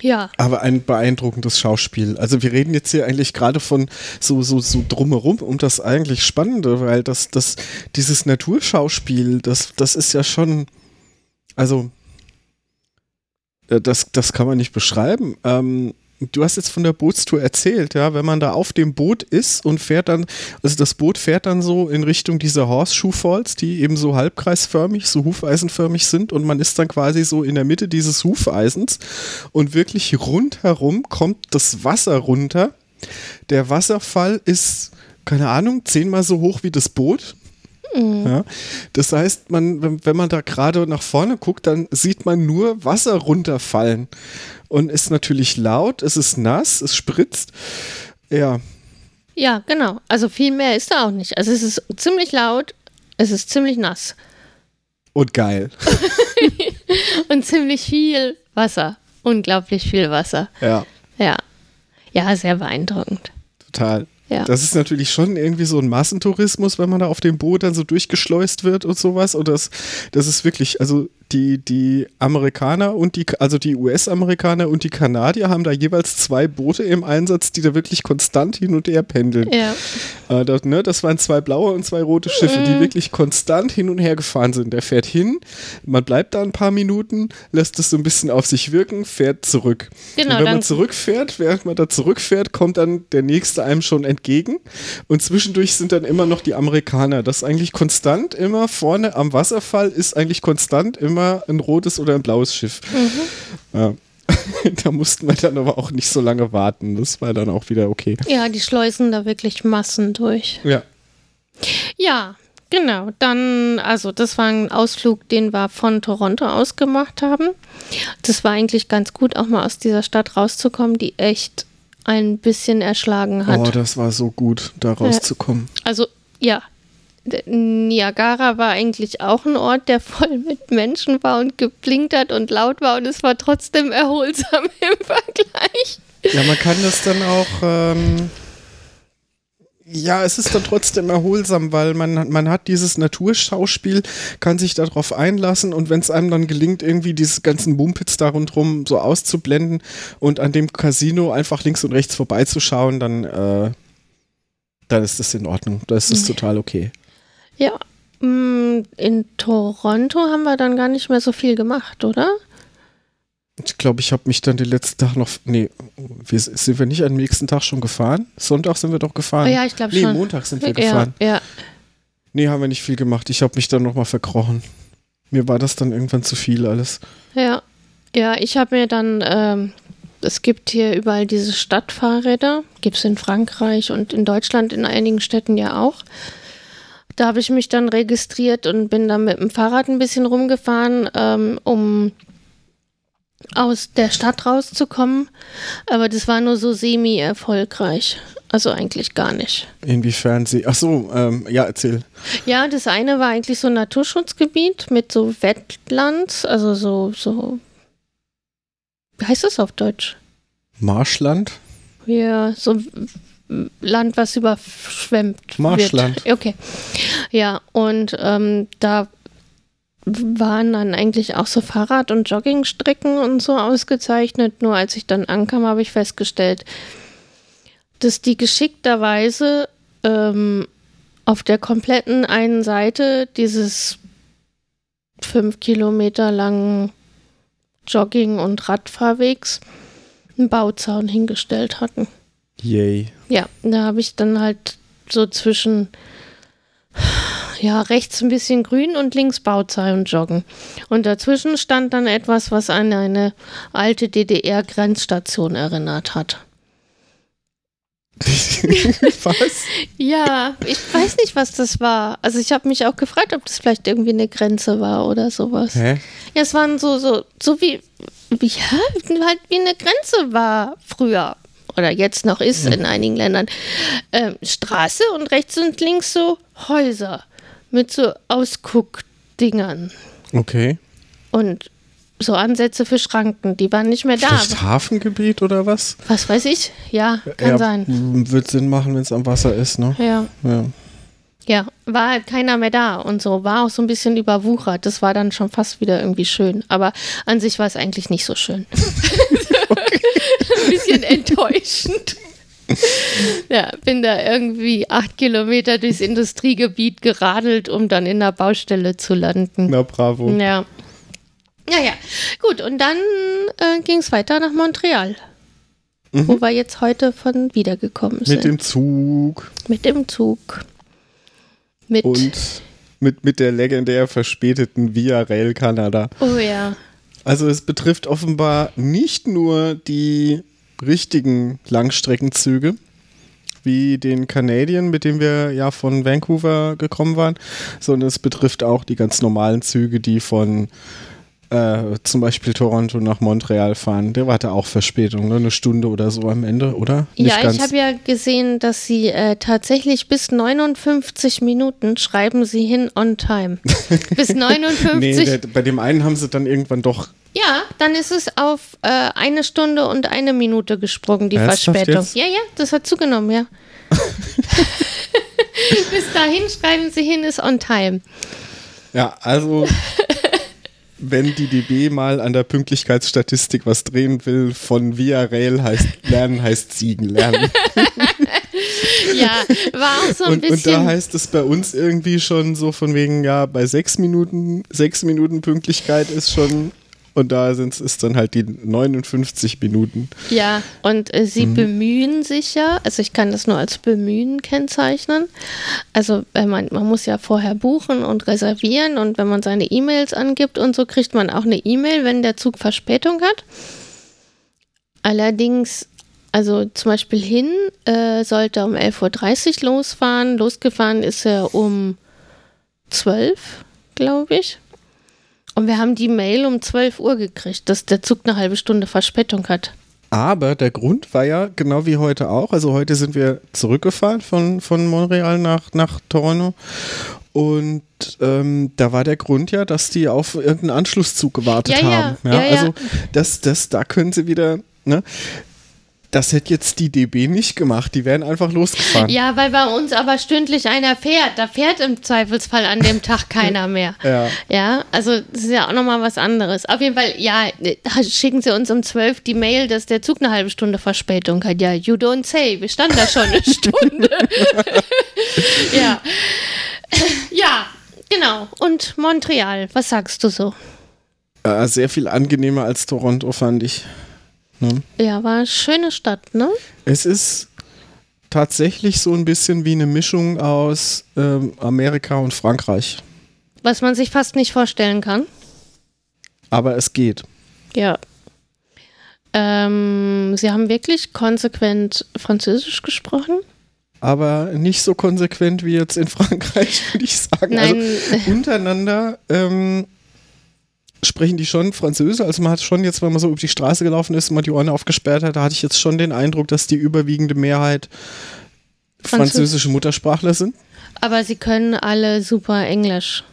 Ja, Aber ein beeindruckendes Schauspiel. Also wir reden jetzt hier eigentlich gerade von so, so, so drumherum um das eigentlich Spannende, weil das, das, dieses Naturschauspiel, das, das ist ja schon, also äh, das, das kann man nicht beschreiben. Ähm, du hast jetzt von der Bootstour erzählt, ja, wenn man da auf dem Boot ist und fährt dann, also das Boot fährt dann so in Richtung dieser Horseshoe Falls, die eben so halbkreisförmig, so hufeisenförmig sind und man ist dann quasi so in der Mitte dieses Hufeisens und wirklich rundherum kommt das Wasser runter. Der Wasserfall ist, keine Ahnung, zehnmal so hoch wie das Boot. Ja, das heißt, man, wenn, wenn man da gerade nach vorne guckt, dann sieht man nur Wasser runterfallen und ist natürlich laut, es ist nass, es spritzt. Ja. Ja, genau. Also viel mehr ist da auch nicht. Also es ist ziemlich laut, es ist ziemlich nass. Und geil. und ziemlich viel Wasser. Unglaublich viel Wasser. Ja. Ja. Ja, sehr beeindruckend. Total. Ja. Das ist natürlich schon irgendwie so ein Massentourismus, wenn man da auf dem Boot dann so durchgeschleust wird und sowas. Und das, das ist wirklich, also die, die Amerikaner und die, also die US-Amerikaner und die Kanadier haben da jeweils zwei Boote im Einsatz, die da wirklich konstant hin und her pendeln. Ja. Äh, das, ne, das waren zwei blaue und zwei rote Schiffe, mhm. die wirklich konstant hin und her gefahren sind. Der fährt hin, man bleibt da ein paar Minuten, lässt es so ein bisschen auf sich wirken, fährt zurück. Genau, und wenn man zurückfährt, während man da zurückfährt, kommt dann der nächste einem schon entgegen. Und zwischendurch sind dann immer noch die Amerikaner. Das ist eigentlich konstant immer vorne am Wasserfall, ist eigentlich konstant immer immer ein rotes oder ein blaues Schiff. Mhm. Ja. da mussten wir dann aber auch nicht so lange warten. Das war dann auch wieder okay. Ja, die schleusen da wirklich Massen durch. Ja. Ja, genau. Dann, also das war ein Ausflug, den wir von Toronto aus gemacht haben. Das war eigentlich ganz gut, auch mal aus dieser Stadt rauszukommen, die echt ein bisschen erschlagen hat. Oh, das war so gut, da rauszukommen. Also ja, Niagara war eigentlich auch ein Ort, der voll mit Menschen war und geblinkt hat und laut war und es war trotzdem erholsam im Vergleich. Ja, man kann das dann auch. Ähm ja, es ist dann trotzdem erholsam, weil man, man hat dieses Naturschauspiel, kann sich darauf einlassen und wenn es einem dann gelingt, irgendwie diese ganzen Mumpits da rundherum so auszublenden und an dem Casino einfach links und rechts vorbeizuschauen, dann, äh, dann ist das in Ordnung. Da ist das total okay. Ja, mm, in Toronto haben wir dann gar nicht mehr so viel gemacht, oder? Ich glaube, ich habe mich dann den letzten Tag noch. Nee, wir, sind wir nicht am nächsten Tag schon gefahren? Sonntag sind wir doch gefahren. Oh ja, ich glaube nee, schon. Nee, Montag sind wir gefahren. Ja, ja. Nee, haben wir nicht viel gemacht. Ich habe mich dann nochmal verkrochen. Mir war das dann irgendwann zu viel alles. Ja, ja, ich habe mir dann. Ähm, es gibt hier überall diese Stadtfahrräder. Gibt es in Frankreich und in Deutschland in einigen Städten ja auch. Da habe ich mich dann registriert und bin dann mit dem Fahrrad ein bisschen rumgefahren, ähm, um aus der Stadt rauszukommen. Aber das war nur so semi-erfolgreich. Also eigentlich gar nicht. Inwiefern sie. Ach so, ähm, ja, erzähl. Ja, das eine war eigentlich so ein Naturschutzgebiet mit so Wetlands, also so, so. Wie heißt das auf Deutsch? Marschland? Ja, so Land, was überschwemmt Marschland. Wird. Okay. Ja, und ähm, da waren dann eigentlich auch so Fahrrad- und Joggingstrecken und so ausgezeichnet. Nur als ich dann ankam, habe ich festgestellt, dass die geschickterweise ähm, auf der kompletten einen Seite dieses fünf Kilometer langen Jogging- und Radfahrwegs einen Bauzaun hingestellt hatten. Yay. Ja, da habe ich dann halt so zwischen ja, rechts ein bisschen grün und links Bauzei und Joggen. Und dazwischen stand dann etwas, was an eine alte DDR-Grenzstation erinnert hat. was? ja, ich weiß nicht, was das war. Also ich habe mich auch gefragt, ob das vielleicht irgendwie eine Grenze war oder sowas. Hä? Ja, es waren so, so, so wie, wie, ja, halt wie eine Grenze war früher oder jetzt noch ist in einigen Ländern, ähm, Straße und rechts und links so Häuser mit so Ausguckdingern. Okay. Und so Ansätze für Schranken, die waren nicht mehr da. Vielleicht Hafengebiet oder was? Was weiß ich? Ja, kann ja, sein. Wird Sinn machen, wenn es am Wasser ist, ne? Ja. ja. Ja, war halt keiner mehr da und so, war auch so ein bisschen überwuchert. Das war dann schon fast wieder irgendwie schön. Aber an sich war es eigentlich nicht so schön. ein bisschen enttäuschend. ja, bin da irgendwie acht Kilometer durchs Industriegebiet geradelt, um dann in der Baustelle zu landen. Na bravo. Ja. Ja, ja. Gut, und dann äh, ging es weiter nach Montreal. Wo wir jetzt heute von wiedergekommen sind. Mit dem Zug Mit dem Zug. Mit. und mit, mit der legendär verspäteten Via Rail Kanada. oh ja. Also es betrifft offenbar nicht nur die richtigen Langstreckenzüge, wie den Canadian, mit dem wir ja von Vancouver gekommen waren, sondern es betrifft auch die ganz normalen Züge, die von äh, zum Beispiel Toronto nach Montreal fahren. Der hatte auch Verspätung, ne? eine Stunde oder so am Ende, oder? Ja, ich habe ja gesehen, dass sie äh, tatsächlich bis 59 Minuten schreiben sie hin on time. bis 59. Nee, der, bei dem einen haben sie dann irgendwann doch ja, dann ist es auf äh, eine Stunde und eine Minute gesprungen, die Ernsthaft Verspätung. jetzt? Ja, ja, das hat zugenommen, ja. bis dahin schreiben sie hin, ist on time. Ja, also wenn die DB mal an der Pünktlichkeitsstatistik was drehen will, von Via Rail heißt lernen heißt siegen lernen. Ja, war auch so ein Und, und da bisschen. heißt es bei uns irgendwie schon so von wegen, ja, bei sechs Minuten, sechs Minuten Pünktlichkeit ist schon, und da sind es dann halt die 59 Minuten. Ja, und äh, sie Mhm. bemühen sich ja, also ich kann das nur als bemühen kennzeichnen. Also wenn man, man muss ja vorher buchen und reservieren und wenn man seine E-Mails angibt und so, kriegt man auch eine E-Mail, wenn der Zug Verspätung hat. Allerdings, also zum Beispiel hin äh, sollte er um 11.30 Uhr losfahren. Losgefahren ist er um 12, glaube ich. Und wir haben die Mail um 12 Uhr gekriegt, dass der Zug eine halbe Stunde Verspätung hat. Aber der Grund war ja genau wie heute auch. Also heute sind wir zurückgefahren von, von Montreal nach, nach Toronto. Und ähm, da war der Grund ja, dass die auf irgendeinen Anschlusszug gewartet ja, haben. ja, ja. Also das, das, da können sie wieder, ne? Das hätte jetzt die DB nicht gemacht. Die wären einfach losgefahren. Ja, weil bei uns aber stündlich einer fährt. Da fährt im Zweifelsfall an dem Tag keiner mehr. Ja. Ja, also das ist ja auch nochmal was anderes. Auf jeden Fall, ja, schicken Sie uns um 12 die Mail, dass der Zug eine halbe Stunde Verspätung hat. Ja, you don't say. Wir standen da schon eine Stunde. ja. Ja, genau. Und Montreal, was sagst du so? Sehr viel angenehmer als Toronto, fand ich. Ne? Ja, war eine schöne Stadt, ne? Es ist tatsächlich so ein bisschen wie eine Mischung aus ähm, Amerika und Frankreich. Was man sich fast nicht vorstellen kann. Aber es geht. Ja. Ähm, Sie haben wirklich konsequent Französisch gesprochen? Aber nicht so konsequent wie jetzt in Frankreich, würde ich sagen. Nein. Also untereinander ähm, sprechen die schon Französisch. Also man hat schon jetzt, wenn man so über die Straße gelaufen ist und man die Ohren aufgesperrt hat, da hatte ich jetzt schon den Eindruck, dass die überwiegende Mehrheit Französ- französische Muttersprachler sind. Aber Sie können alle super Englisch.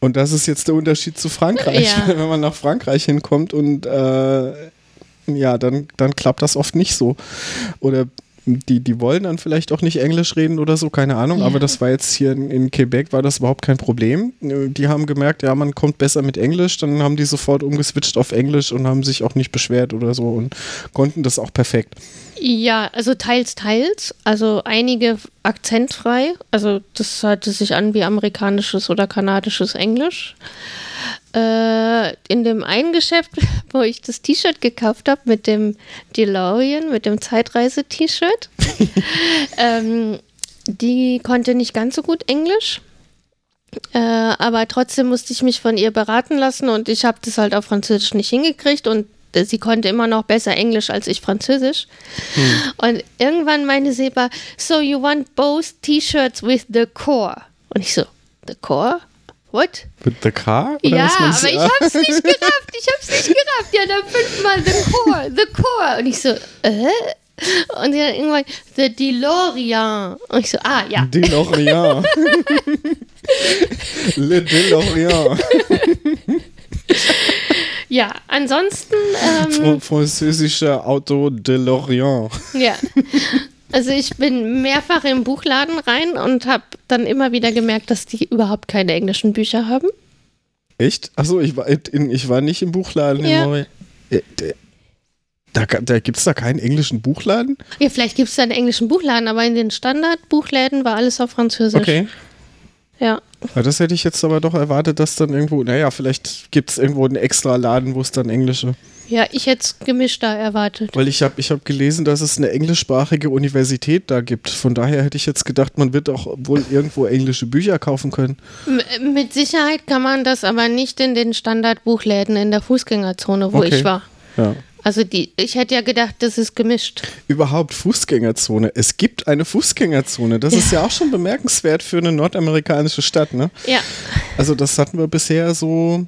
Und das ist jetzt der Unterschied zu Frankreich. Ja. Wenn man nach Frankreich hinkommt und äh, ja, dann, dann klappt das oft nicht so. Oder die, die wollen dann vielleicht auch nicht Englisch reden oder so, keine Ahnung. Ja. Aber das war jetzt hier in, in Quebec, war das überhaupt kein Problem. Die haben gemerkt, ja, man kommt besser mit Englisch. Dann haben die sofort umgeswitcht auf Englisch und haben sich auch nicht beschwert oder so und konnten das auch perfekt. Ja, also teils, teils. Also einige akzentfrei. Also das hörte sich an wie amerikanisches oder kanadisches Englisch. Äh, in dem einen Geschäft, wo ich das T-Shirt gekauft habe mit dem DeLorean, mit dem Zeitreise-T-Shirt, ähm, die konnte nicht ganz so gut Englisch. Äh, aber trotzdem musste ich mich von ihr beraten lassen und ich habe das halt auf Französisch nicht hingekriegt und äh, sie konnte immer noch besser Englisch als ich Französisch. Und irgendwann meinte sie aber, so you want both T-Shirts with the core? Und ich so, the core? What? Mit the car? Oder ja, aber ich hab's nicht gerafft, ich hab's nicht gerafft. Ja, dann fünfmal the core, the core. Und ich so, äh? Und hat irgendwann, the DeLorean. Und ich so, ah, ja. DeLorean. Le DeLorean. Ja, ansonsten, ähm, Fr französischer Auto DeLorean. Ja. Also ich bin mehrfach im Buchladen rein und habe dann immer wieder gemerkt, dass die überhaupt keine englischen Bücher haben. Echt? Achso, ich war, in, ich war nicht im Buchladen Ja. Montreal. Äh, Da, da gibt es da keinen englischen Buchladen? Ja, vielleicht gibt es da einen englischen Buchladen, aber in den Standardbuchläden war alles auf Französisch. Okay. Ja. Ja, das hätte ich jetzt aber doch erwartet, dass dann irgendwo, naja, vielleicht gibt es irgendwo einen extra Laden, wo es dann englische. Ja, ich hätte es gemischter erwartet. Weil ich habe ich hab gelesen, dass es eine englischsprachige Universität da gibt. Von daher hätte ich jetzt gedacht, man wird auch wohl irgendwo englische Bücher kaufen können. M mit Sicherheit kann man das aber nicht in den Standardbuchläden in der Fußgängerzone, wo Okay. ich war. Ja. Also die, ich hätte ja gedacht, das ist gemischt. Überhaupt Fußgängerzone. Es gibt eine Fußgängerzone. Das ist ja auch schon bemerkenswert für eine nordamerikanische Stadt, ne? Ja, Also das hatten wir bisher so.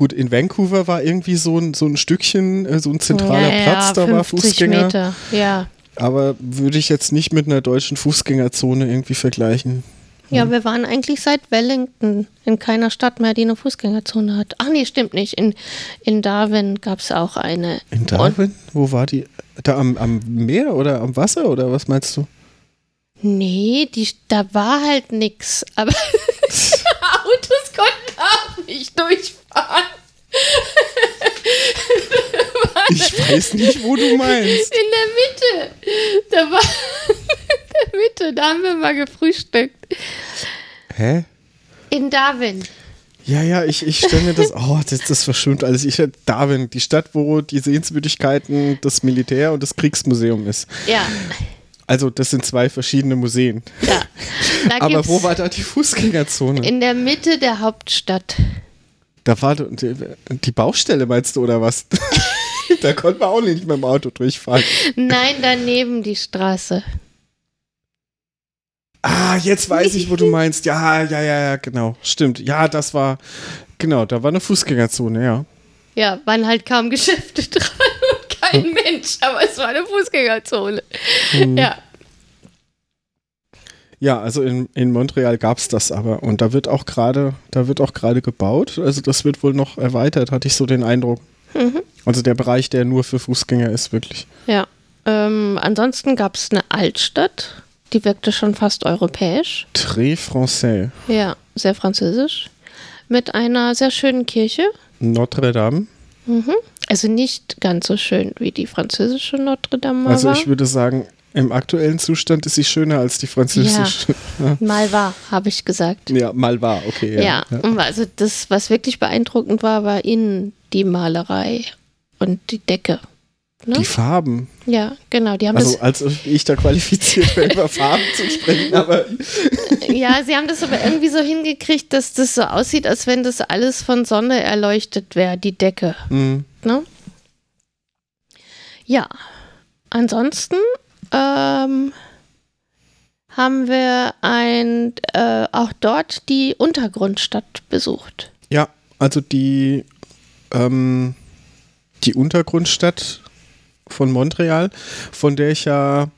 Gut, in Vancouver war irgendwie so ein, so ein Stückchen, äh, so ein zentraler ja, Platz, ja, da war 50 Fußgänger. Meter. Ja. Aber würde ich jetzt nicht mit einer deutschen Fußgängerzone irgendwie vergleichen. Ja, wir waren eigentlich seit Wellington in keiner Stadt mehr, die eine Fußgängerzone hat. Ach nee, stimmt nicht. In, in Darwin gab es auch eine. In Darwin? Wo war die? Da am, am Meer oder am Wasser oder was meinst du? Nee, die, da war halt nix. Aber Autos konnten auch nicht durchfahren. Ich weiß nicht, wo du meinst. In der Mitte. Da war in der Mitte, da haben wir mal gefrühstückt. Hä? In Darwin. Ja, ja, ich, ich stelle mir das, oh, das, das verschwimmt alles. Ich Darwin, die Stadt, wo die Sehenswürdigkeiten das Militär- und das Kriegsmuseum ist. Ja. Also, das sind zwei verschiedene Museen. ja. Aber wo war da die Fußgängerzone? in der Mitte der Hauptstadt. Da war die, die Baustelle, meinst du, oder was? da konnte man auch nicht mit dem Auto durchfahren. Nein, daneben die Straße. Ah, jetzt weiß ich, wo du meinst. Ja, ja, ja, ja, genau. Stimmt. Ja, das war, genau, da war eine Fußgängerzone, ja. Ja, waren halt kaum Geschäfte dran kein Mensch, aber es war eine Fußgängerzone. Ja. Ja, also in, in Montreal gab es das aber. Und da wird auch gerade, da wird auch gerade gebaut. Also das wird wohl noch erweitert, hatte ich so den Eindruck. Also der Bereich, der nur für Fußgänger ist, wirklich. Ja. Ähm, ansonsten gab es eine Altstadt, die wirkte schon fast europäisch. Très français. Ja, sehr französisch. Mit einer sehr schönen Kirche. Notre Dame. Also nicht ganz so schön wie die französische Notre Dame Also ich würde sagen, im aktuellen Zustand ist sie schöner als die französische. Ja, mal war, habe ich gesagt. ja mal war, okay. Ja, und also das, was wirklich beeindruckend war, war innen die Malerei und die Decke. Ne? Die Farben. ja, genau. Die haben Also als ob ich da qualifiziert wäre, über Farben zu sprechen, aber ja, sie haben das aber irgendwie so hingekriegt, dass das so aussieht, als wenn das alles von Sonne erleuchtet wäre, die Decke. mh, Ne? Ja, ansonsten ähm, haben wir ein, äh, auch dort die Untergrundstadt besucht. ja, also die, ähm, die Untergrundstadt von Montreal, von der ich ja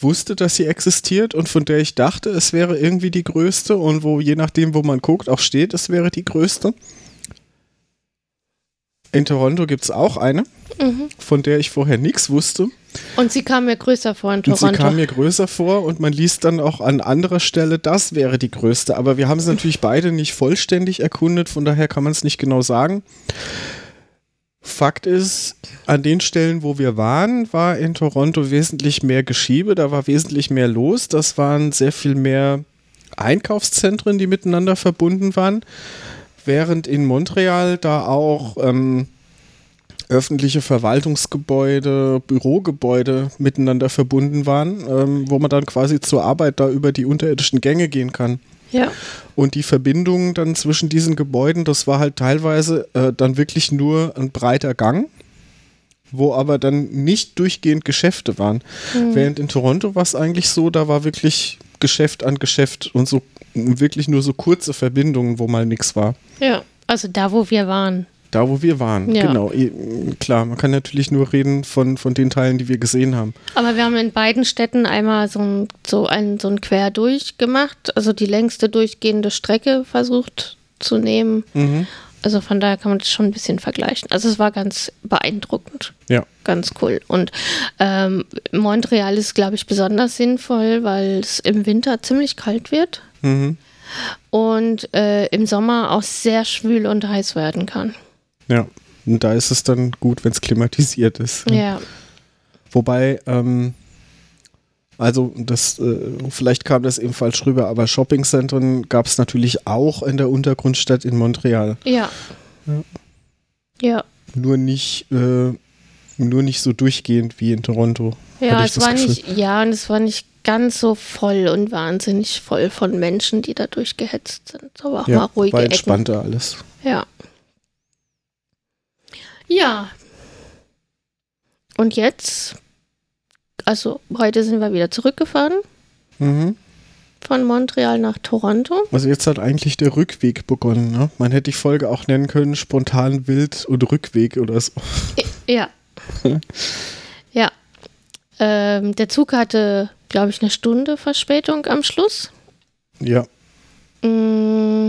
wusste, dass sie existiert und von der ich dachte, es wäre irgendwie die größte und wo je nachdem, wo man guckt, auch steht, es wäre die größte. In Toronto gibt es auch eine, von der ich vorher nichts wusste. Und sie kam mir größer vor in Und sie Toronto. kam mir größer vor und man liest dann auch an anderer Stelle, das wäre die größte. Aber wir haben es natürlich beide nicht vollständig erkundet, von daher kann man es nicht genau sagen. Fakt ist, an den Stellen, wo wir waren, war in Toronto wesentlich mehr Geschiebe, da war wesentlich mehr los. Das waren sehr viel mehr Einkaufszentren, die miteinander verbunden waren. Während in Montreal da auch ähm, öffentliche Verwaltungsgebäude, Bürogebäude miteinander verbunden waren, ähm, wo man dann quasi zur Arbeit da über die unterirdischen Gänge gehen kann. ja. Und die Verbindung dann zwischen diesen Gebäuden, das war halt teilweise äh, dann wirklich nur ein breiter Gang, wo aber dann nicht durchgehend Geschäfte waren. Während in Toronto war es eigentlich so, da war wirklich Geschäft an Geschäft und so wirklich nur so kurze Verbindungen, wo mal nichts war. Ja, also da, wo wir waren. Da, wo wir waren, Ja. genau. Klar, man kann natürlich nur reden von, von den Teilen, die wir gesehen haben. Aber wir haben in beiden Städten einmal so ein, so ein, so ein Quer durchgemacht, also die längste durchgehende Strecke versucht zu nehmen. Mhm. Also von daher kann man das schon ein bisschen vergleichen. Also es war ganz beeindruckend. Ja. Ganz cool. Und ähm, Montreal ist, glaube ich, besonders sinnvoll, weil es im Winter ziemlich kalt wird Mhm. und äh, im Sommer auch sehr schwül und heiß werden kann. Ja. Und da ist es dann gut, wenn es klimatisiert ist. Ja. Wobei, ähm, Also das, äh, vielleicht kam das eben falsch rüber, aber Shoppingzentren gab es natürlich auch in der Untergrundstadt in Montreal. Ja. Ja. Ja. Nur nicht, äh, nur nicht so durchgehend wie in Toronto. Ja, es war Gefühl. nicht, ja, und es war nicht ganz so voll und wahnsinnig voll von Menschen, die da durchgehetzt sind. Aber auch mal Ja, ruhige war Ecken. entspannter alles. Ja. Ja. Und jetzt, also heute sind wir wieder zurückgefahren Mhm. von Montreal nach Toronto. Also jetzt hat eigentlich der Rückweg begonnen. Ne? Man hätte die Folge auch nennen können, spontan wild und Rückweg oder so. Ja. ja. Ähm, der Zug hatte, glaube ich, eine Stunde Verspätung am Schluss. Ja, Mm,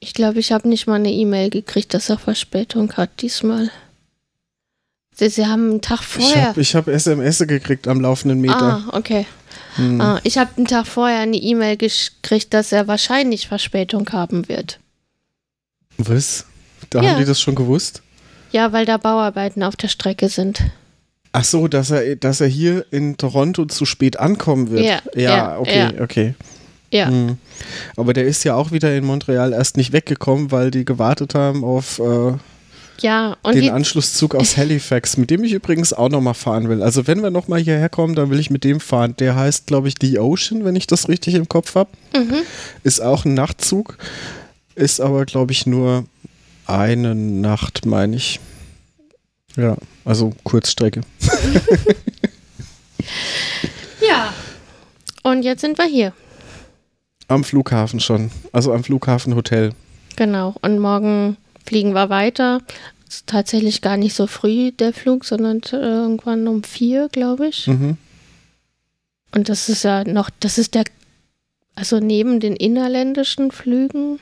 Ich glaube, ich habe nicht mal eine E-Mail gekriegt, dass er Verspätung hat diesmal. Sie, sie haben einen Tag ich vorher. habe ich hab SMS gekriegt am laufenden Meter. ah, okay. Hm. Ah, ich habe einen Tag vorher eine E-Mail gekriegt, dass er wahrscheinlich Verspätung haben wird. Was? Da Ja. haben die das schon gewusst? Ja, weil da Bauarbeiten auf der Strecke sind. Ach so, dass er, dass er hier in Toronto zu spät ankommen wird. Ja, ja, ja, okay, ja. okay. Ja. Hm. Aber der ist ja auch wieder in Montreal erst nicht weggekommen, weil die gewartet haben auf äh, Ja, den Anschlusszug aus Halifax, mit dem ich übrigens auch nochmal fahren will. Also wenn wir nochmal hierher kommen, dann will ich mit dem fahren. Der heißt, glaube ich, The Ocean, wenn ich das richtig im Kopf habe. Mhm. Ist auch ein Nachtzug, ist aber, glaube ich, nur eine Nacht, meine ich. Ja, also Kurzstrecke. ja. Und jetzt sind wir hier. Am Flughafen schon, also am Flughafenhotel. Genau. Und morgen fliegen wir weiter. Ist tatsächlich gar nicht so früh der Flug, sondern äh, irgendwann um vier, glaube ich. Mhm. Und das ist ja noch, das ist der, also neben den innerländischen Flügen,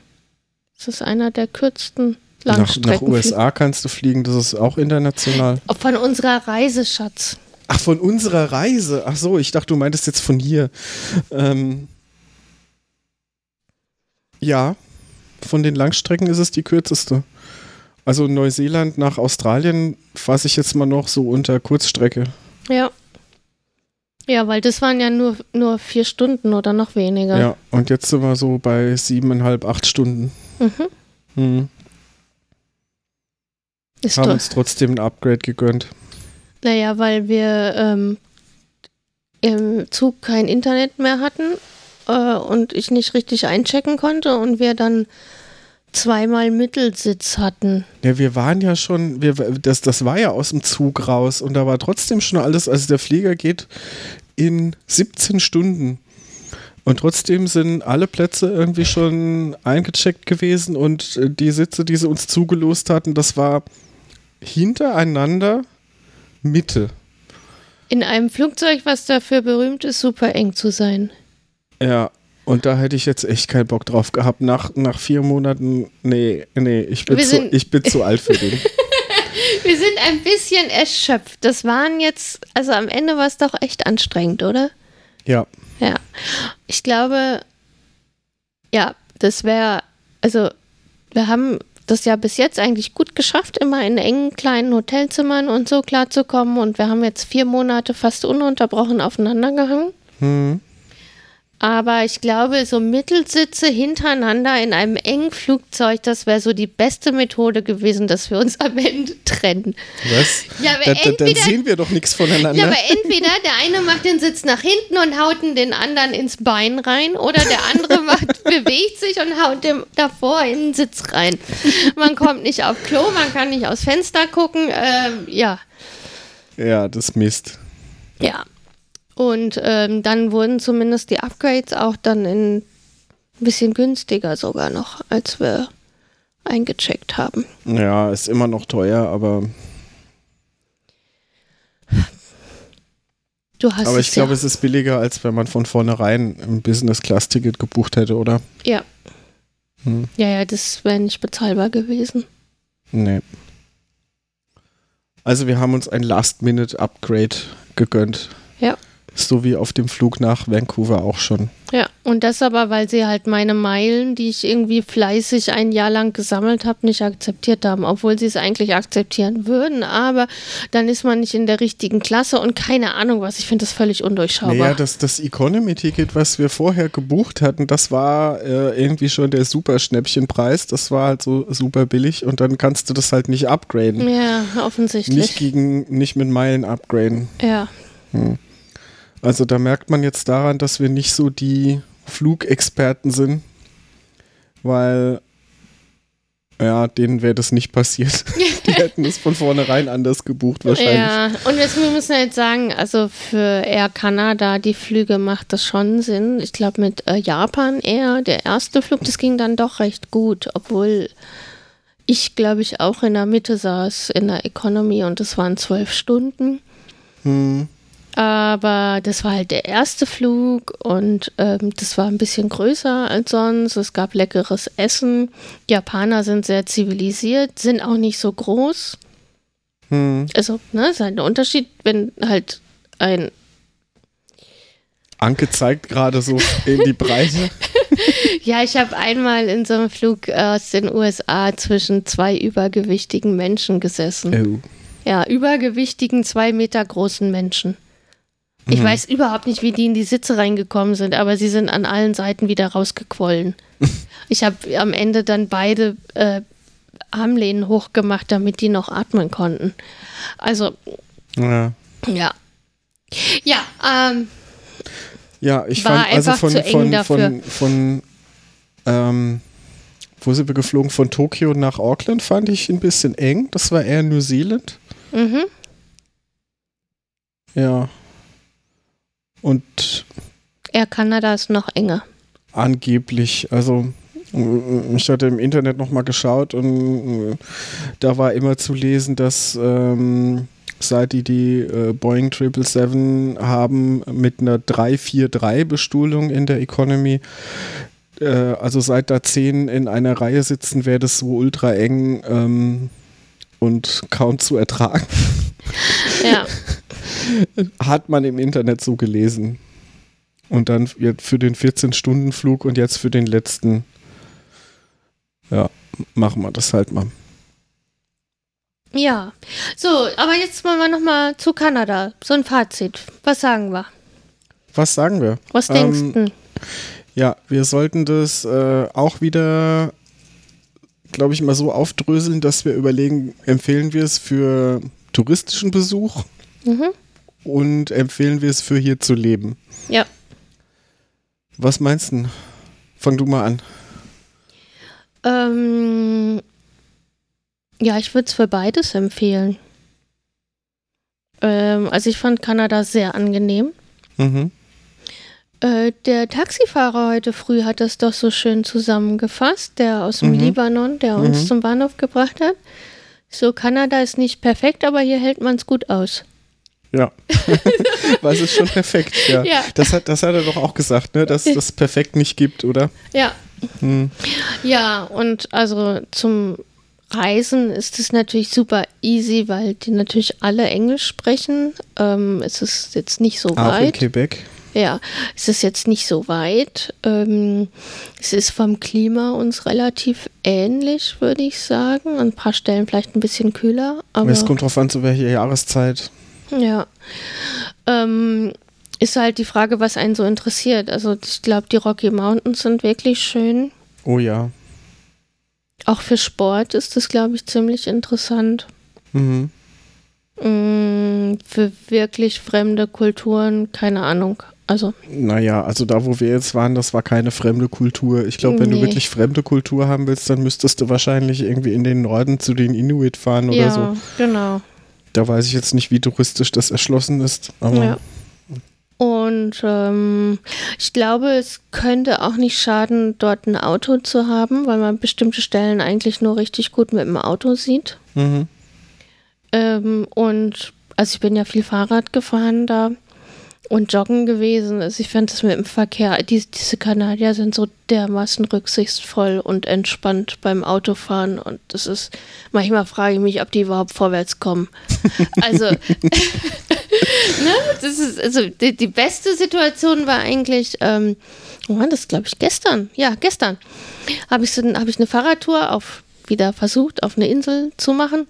das ist einer der kürzesten Nach, nach. USA kannst du fliegen, das ist auch international. Von unserer Reiseschatz. Ach, von unserer Reise. Ach so, ich dachte, du meintest jetzt von hier. Ähm, ja, von den Langstrecken ist es die kürzeste. Also Neuseeland nach Australien fasse ich jetzt mal noch so unter Kurzstrecke. Ja. Ja, weil das waren ja nur, nur vier Stunden oder noch weniger. Ja, und jetzt sind wir so bei siebeneinhalb, acht Stunden. Mhm. Hm. Ist Haben uns trotzdem ein Upgrade gegönnt. naja, weil wir ähm, im Zug kein Internet mehr hatten äh, und ich nicht richtig einchecken konnte und wir dann zweimal Mittelsitz hatten. Ja, wir waren ja schon, wir, das, das war ja aus dem Zug raus und da war trotzdem schon alles, also der Flieger geht in 17 Stunden. Und trotzdem sind alle Plätze irgendwie schon eingecheckt gewesen und äh, die Sitze, die sie uns zugelost hatten, das war hintereinander Mitte. In einem Flugzeug, was dafür berühmt ist, super eng zu sein. Ja, und da hätte ich jetzt echt keinen Bock drauf gehabt. Nach, nach vier Monaten, nee, nee, ich bin, zu, ich bin zu alt für den. Wir sind ein bisschen erschöpft. Das waren jetzt, also am Ende war es doch echt anstrengend, oder? Ja, Ja. Ich glaube, ja, das wäre, also wir haben das ja bis jetzt eigentlich gut geschafft, immer in engen kleinen Hotelzimmern und so klarzukommen. Und wir haben jetzt vier Monate fast ununterbrochen aufeinander gehangen. hm. Aber ich glaube, so Mittelsitze hintereinander in einem engen Flugzeug, das wäre so die beste Methode gewesen, dass wir uns am Ende trennen. was? Ja, aber Da, da, dann entweder- sehen wir doch nichts voneinander. Ja, aber entweder der eine macht den Sitz nach hinten und haut den anderen ins Bein rein oder der andere macht, bewegt sich und haut dem davor in den Sitz rein. Man kommt nicht auf Klo, man kann nicht aus Fenster gucken. Ähm, ja, Ja, das Mist. ja. Und ähm, dann wurden zumindest die Upgrades auch dann in ein bisschen günstiger sogar noch, als wir eingecheckt haben. Ja, ist immer noch teuer, aber, Du hast aber ich glaube, ja. es ist billiger, als wenn man von vornherein ein Business-Class-Ticket gebucht hätte, oder? ja. Hm. Ja, ja, das wäre nicht bezahlbar gewesen. Nee. Also wir haben uns ein Last-Minute-Upgrade gegönnt. Ja. So wie auf dem Flug nach Vancouver auch schon. Ja, und das aber, weil sie halt meine Meilen, die ich irgendwie fleißig ein Jahr lang gesammelt habe, nicht akzeptiert haben, obwohl sie es eigentlich akzeptieren würden. Aber dann ist man nicht in der richtigen Klasse und keine Ahnung was. Ich finde das völlig undurchschaubar. Naja, das, das Economy-Ticket, was wir vorher gebucht hatten, das war äh, irgendwie schon der super Schnäppchenpreis. Das war halt so super billig und dann kannst du das halt nicht upgraden. Ja, offensichtlich. Nicht gegen, nicht mit Meilen upgraden. Ja. Hm. Also da merkt man jetzt daran, dass wir nicht so die Flugexperten sind, weil ja, denen wäre das nicht passiert. die hätten es von vornherein anders gebucht wahrscheinlich. Ja, und jetzt, wir müssen jetzt sagen, also für Air Canada, die Flüge macht das schon Sinn. Ich glaube mit äh, Japan eher, der erste Flug, das ging dann doch recht gut, obwohl ich, glaube ich, auch in der Mitte saß in der Economy und es waren zwölf Stunden. Hm. Aber das war halt der erste Flug und ähm, das war ein bisschen größer als sonst. Es gab leckeres Essen. Die Japaner sind sehr zivilisiert, sind auch nicht so groß. Hm. Also, ne, ist halt ein Unterschied, wenn halt ein. Anke zeigt gerade so in die Breite. ja, ich habe einmal in so einem Flug aus den USA zwischen zwei übergewichtigen Menschen gesessen. Oh. Ja, übergewichtigen, zwei Meter großen Menschen. Ich Mhm. weiß überhaupt nicht, wie die in die Sitze reingekommen sind, aber sie sind an allen Seiten wieder rausgequollen. ich habe am Ende dann beide äh, Armlehnen hochgemacht, damit die noch atmen konnten. Also, Ja. ja. Ja, ähm, Ja, ich War fand also von, von, von, von ähm, wo sind wir geflogen? Von Tokio nach Auckland fand ich ein bisschen eng. Das war eher New Zealand. mhm. Ja. Und Air Canada ist noch enger. angeblich, also äh, ich hatte im Internet nochmal geschaut und äh, da war immer zu lesen, dass ähm, seit die die äh, Boeing 777 haben mit einer 343-Bestuhlung in der Economy, äh, also seit da zehn in einer Reihe sitzen, wäre das so ultra eng ähm, und kaum zu ertragen. Ja, Hat man im Internet so gelesen. Und dann für den 14-Stunden-Flug und jetzt für den letzten, ja, machen wir das halt mal. ja. So, aber jetzt wollen wir nochmal zu Kanada. So ein Fazit. Was sagen wir? Was sagen wir? Was Ähm, denkst du? Ja, wir sollten das äh, auch wieder, glaube ich, mal so aufdröseln, dass wir überlegen, empfehlen wir es für touristischen Besuch Mhm. und empfehlen wir es für hier zu leben. Ja. Was meinst du? Fang du mal an. Ähm, ja, ich würde es für beides empfehlen. Ähm, also ich fand Kanada sehr angenehm. Mhm. Äh, der Taxifahrer heute früh hat das doch so schön zusammengefasst, der aus dem Mhm. Libanon, der uns Mhm. zum Bahnhof gebracht hat. So, Kanada ist nicht perfekt, aber hier hält man es gut aus. Ja. Was ist schon perfekt, ja. Ja. Das, hat, das hat er doch auch gesagt, ne? dass das perfekt nicht gibt, oder? Ja, Hm. Ja, und also zum Reisen ist es natürlich super easy, weil die natürlich alle Englisch sprechen. Ähm, es ist jetzt nicht so Auch in weit. Quebec. Ja, es ist jetzt nicht so weit. Ähm, es ist vom Klima uns relativ ähnlich, würde ich sagen. An ein paar Stellen vielleicht ein bisschen kühler, aber es kommt drauf an, zu welcher Jahreszeit. ja. Ähm, ist halt die Frage, was einen so interessiert. Also ich glaube, die Rocky Mountains sind wirklich schön. Oh ja. Auch für Sport ist das, glaube ich, ziemlich interessant. Mhm. Mm, für wirklich fremde Kulturen, keine Ahnung. Also, Naja, also da, wo wir jetzt waren, das war keine fremde Kultur. Ich glaube, wenn du Nee. wirklich fremde Kultur haben willst, dann müsstest du wahrscheinlich irgendwie in den Norden zu den Inuit fahren oder ja, so. genau. Da weiß ich jetzt nicht, wie touristisch das erschlossen ist. Aber Ja. Und ähm, ich glaube, es könnte auch nicht schaden, dort ein Auto zu haben, weil man bestimmte Stellen eigentlich nur richtig gut mit dem Auto sieht. Mhm. Ähm, und also ich bin ja viel Fahrrad gefahren da und joggen gewesen. Also ich fand das mit dem Verkehr, die, diese Kanadier sind so dermaßen rücksichtsvoll und entspannt beim Autofahren und das ist, manchmal frage ich mich, ob die überhaupt vorwärts kommen. Also ne? Das ist, also die, die beste Situation war eigentlich, ähm, oh war das, glaube ich, gestern. Ja, gestern habe ich, so, hab ich eine Fahrradtour auf, wieder versucht, auf eine Insel zu machen.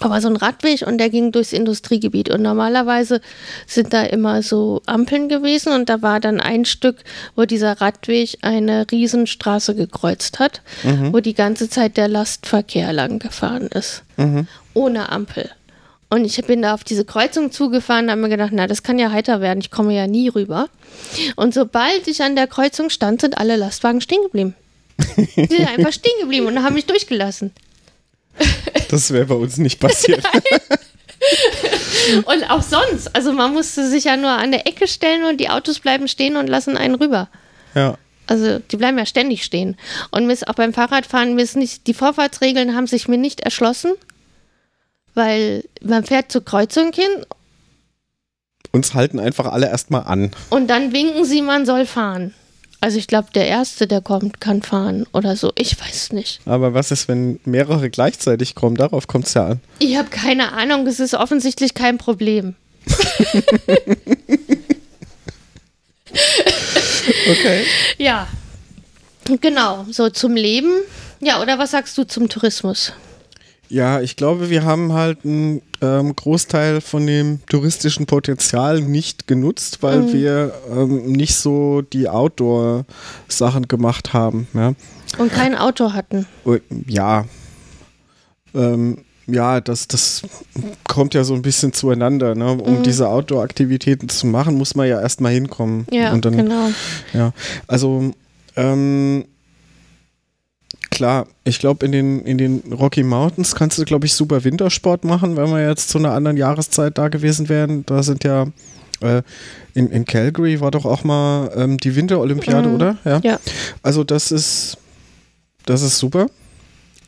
Aber so ein Radweg und der ging durchs Industriegebiet. Und normalerweise sind da immer so Ampeln gewesen und da war dann ein Stück, wo dieser Radweg eine Riesenstraße gekreuzt hat, mhm. wo die ganze Zeit der Lastverkehr lang gefahren ist. Mhm. Ohne Ampel. Und ich bin da auf diese Kreuzung zugefahren und habe mir gedacht, na, das kann ja heiter werden, ich komme ja nie rüber. Und sobald ich an der Kreuzung stand, sind alle Lastwagen stehen geblieben. Die sind einfach stehen geblieben und haben mich durchgelassen. Das wäre bei uns nicht passiert. und auch sonst. Also man musste sich ja nur an der Ecke stellen und die Autos bleiben stehen und lassen einen rüber. Ja. Also die bleiben ja ständig stehen. Und mir ist auch beim Fahrradfahren, mir ist nicht, die Vorfahrtsregeln haben sich mir nicht erschlossen weil man fährt zur Kreuzung hin. Uns halten einfach alle erstmal an. Und dann winken sie, man soll fahren. Also ich glaube, der Erste, der kommt, kann fahren oder so. Ich weiß nicht. Aber was ist, wenn mehrere gleichzeitig kommen? Darauf kommt es ja an. Ich habe keine Ahnung. Es ist offensichtlich kein Problem. okay. Ja. Genau. So zum Leben. Ja, oder was sagst du zum Tourismus? Ja, ich glaube, wir haben halt einen ähm, Großteil von dem touristischen Potenzial nicht genutzt, weil mhm. wir ähm, nicht so die Outdoor-Sachen gemacht haben. Ja. Und kein Auto hatten. Ja. Ähm, ja, das, das kommt ja so ein bisschen zueinander. Ne? Um mhm. diese Outdoor-Aktivitäten zu machen, muss man ja erstmal hinkommen. Ja, dann, genau. Ja, also ähm, klar, ich glaube, in den, in den Rocky Mountains kannst du, glaube ich, super Wintersport machen, wenn wir jetzt zu einer anderen Jahreszeit da gewesen wären. Da sind ja äh, in, in Calgary war doch auch mal ähm, die Winterolympiade, mhm. oder? Ja? ja. Also das ist, das ist super.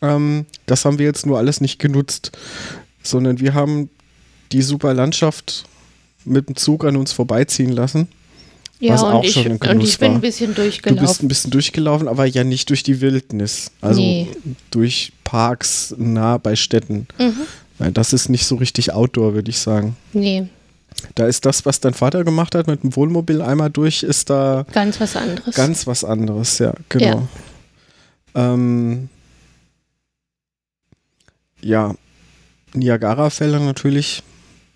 Ähm, das haben wir jetzt nur alles nicht genutzt, sondern wir haben die super Landschaft mit dem Zug an uns vorbeiziehen lassen. Ja, was auch ich, schon ein Genuss und ich bin ein bisschen durchgelaufen. Du bist ein bisschen durchgelaufen, aber ja nicht durch die Wildnis. Also nee. durch Parks nah bei Städten. Mhm. Das ist nicht so richtig Outdoor, würde ich sagen. Nee. Da ist das, was dein Vater gemacht hat mit dem Wohnmobil einmal durch, ist da ganz was anderes. Ganz was anderes, ja, genau. Ja, ähm, ja. Niagara-Fälle natürlich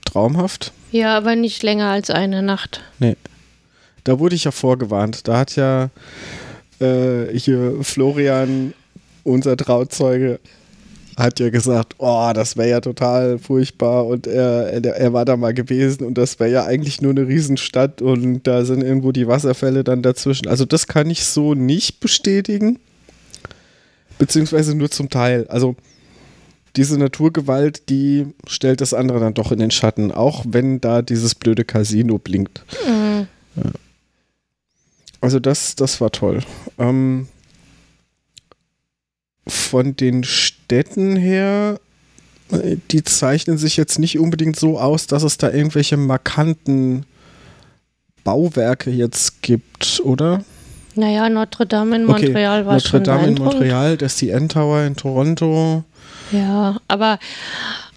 traumhaft. Ja, aber nicht länger als eine Nacht. Nee da wurde ich ja vorgewarnt. Da hat ja äh, hier Florian, unser Trauzeuge, hat ja gesagt, oh, das wäre ja total furchtbar und er, er, er war da mal gewesen und das wäre ja eigentlich nur eine Riesenstadt und da sind irgendwo die Wasserfälle dann dazwischen. Also das kann ich so nicht bestätigen, beziehungsweise nur zum Teil. Also diese Naturgewalt, die stellt das andere dann doch in den Schatten, auch wenn da dieses blöde Casino blinkt. Mhm. Ja. Also das, das war toll. Ähm, von den Städten her, äh, die zeichnen sich jetzt nicht unbedingt so aus, dass es da irgendwelche markanten Bauwerke jetzt gibt, oder? Naja, Notre Dame in Montreal okay. war Notre schon Dame in Montreal, das CN Tower in Toronto. Ja, aber.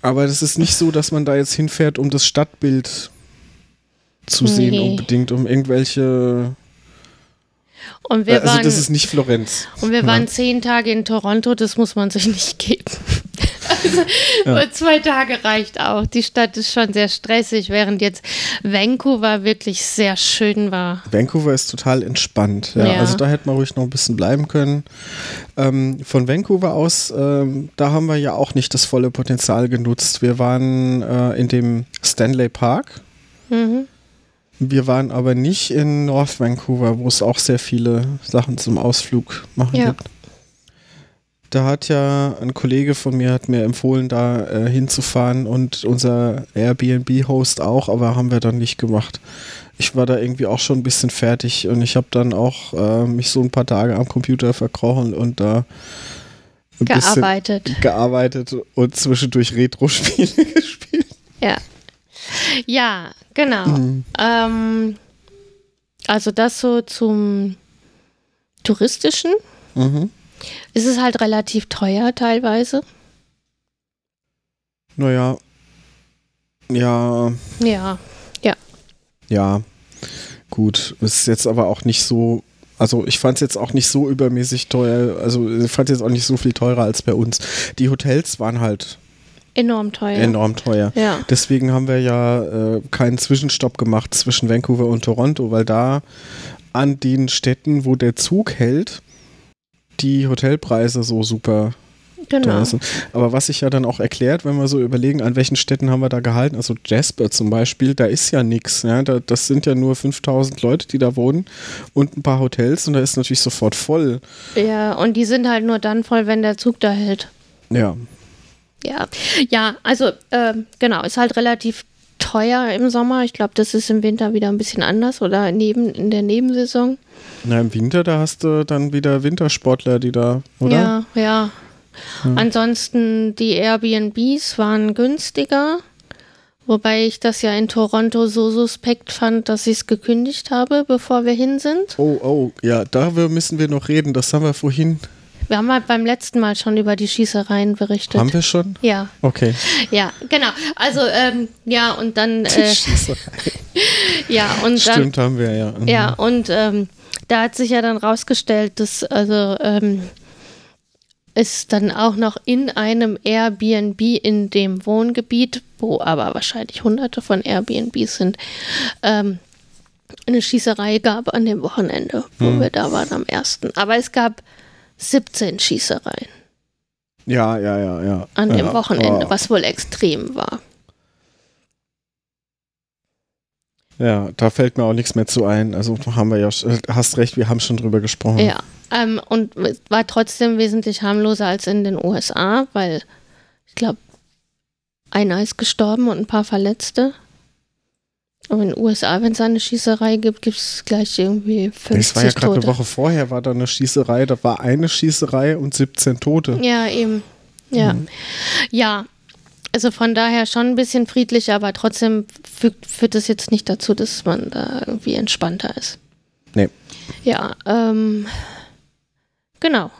Aber das ist nicht so, dass man da jetzt hinfährt, um das Stadtbild zu nee. sehen, unbedingt, um irgendwelche und wir also waren, das ist nicht Florenz. Und wir waren ja. zehn Tage in Toronto, das muss man sich nicht geben. Also, ja. Zwei Tage reicht auch. Die Stadt ist schon sehr stressig, während jetzt Vancouver wirklich sehr schön war. Vancouver ist total entspannt. Ja. ja. Also da hätte man ruhig noch ein bisschen bleiben können. Ähm, von Vancouver aus, ähm, da haben wir ja auch nicht das volle Potenzial genutzt. Wir waren äh, in dem Stanley Park. Mhm. Wir waren aber nicht in North Vancouver, wo es auch sehr viele Sachen zum Ausflug machen ja. gibt. Da hat ja ein Kollege von mir hat mir empfohlen, da äh, hinzufahren und unser Airbnb-Host auch, aber haben wir dann nicht gemacht. Ich war da irgendwie auch schon ein bisschen fertig und ich habe dann auch äh, mich so ein paar Tage am Computer verkrochen und da gearbeitet. gearbeitet und zwischendurch Retro-Spiele gespielt. Ja. Ja, genau. Mhm. Ähm, also das so zum touristischen. Mhm. Ist es halt relativ teuer teilweise. Naja. Ja. Ja. Ja, Ja, gut. Ist jetzt aber auch nicht so. Also ich fand es jetzt auch nicht so übermäßig teuer. Also ich fand es jetzt auch nicht so viel teurer als bei uns. Die Hotels waren halt Enorm teuer. enorm teuer. Ja. Deswegen haben wir ja äh, keinen Zwischenstopp gemacht zwischen Vancouver und Toronto, weil da an den Städten, wo der Zug hält, die Hotelpreise so super Genau. Aber was sich ja dann auch erklärt, wenn wir so überlegen, an welchen Städten haben wir da gehalten, also Jasper zum Beispiel, da ist ja nichts. Ja? Da, das sind ja nur 5000 Leute, die da wohnen und ein paar Hotels und da ist natürlich sofort voll. Ja, und die sind halt nur dann voll, wenn der Zug da hält. Ja, Ja, ja, also ähm, genau, ist halt relativ teuer im Sommer. Ich glaube, das ist im Winter wieder ein bisschen anders oder neben, in der Nebensaison. Na, im Winter, da hast du dann wieder Wintersportler, die da, oder? Ja, ja. Ansonsten die Airbnbs waren günstiger, wobei ich das ja in Toronto so suspekt fand, dass ich es gekündigt habe, bevor wir hin sind. Oh, oh, ja, darüber müssen wir noch reden. Das haben wir vorhin. Wir haben halt beim letzten Mal schon über die Schießereien berichtet. Haben wir schon? Ja, Okay. ja, genau. Also ähm, ja und dann äh, Schießerei. ja und dann Stimmt, haben wir, ja. Mhm. Ja, und ähm, da hat sich ja dann rausgestellt, dass also ähm, es dann auch noch in einem Airbnb in dem Wohngebiet, wo aber wahrscheinlich hunderte von Airbnbs sind, ähm, eine Schießerei gab an dem Wochenende, wo wir da waren am ersten. Aber es gab 17 Schießereien Ja, ja, ja, ja. an ja. dem Wochenende, Oh. was wohl extrem war. Ja, da fällt mir auch nichts mehr zu ein. Also haben wir ja, hast recht, wir haben schon drüber gesprochen. Ja, ähm, und war trotzdem wesentlich harmloser als in den USA, weil ich glaube, einer ist gestorben und ein paar Verletzte. Und in den USA, wenn es eine Schießerei gibt, gibt es gleich irgendwie 50 Es war ja gerade eine Woche vorher, war da eine Schießerei, da war eine Schießerei und 17 Tote. Ja, eben. Ja. Mhm. Ja. Also von daher schon ein bisschen friedlicher, aber trotzdem fügt, führt das jetzt nicht dazu, dass man da irgendwie entspannter ist. Nee. Ja, ähm, genau.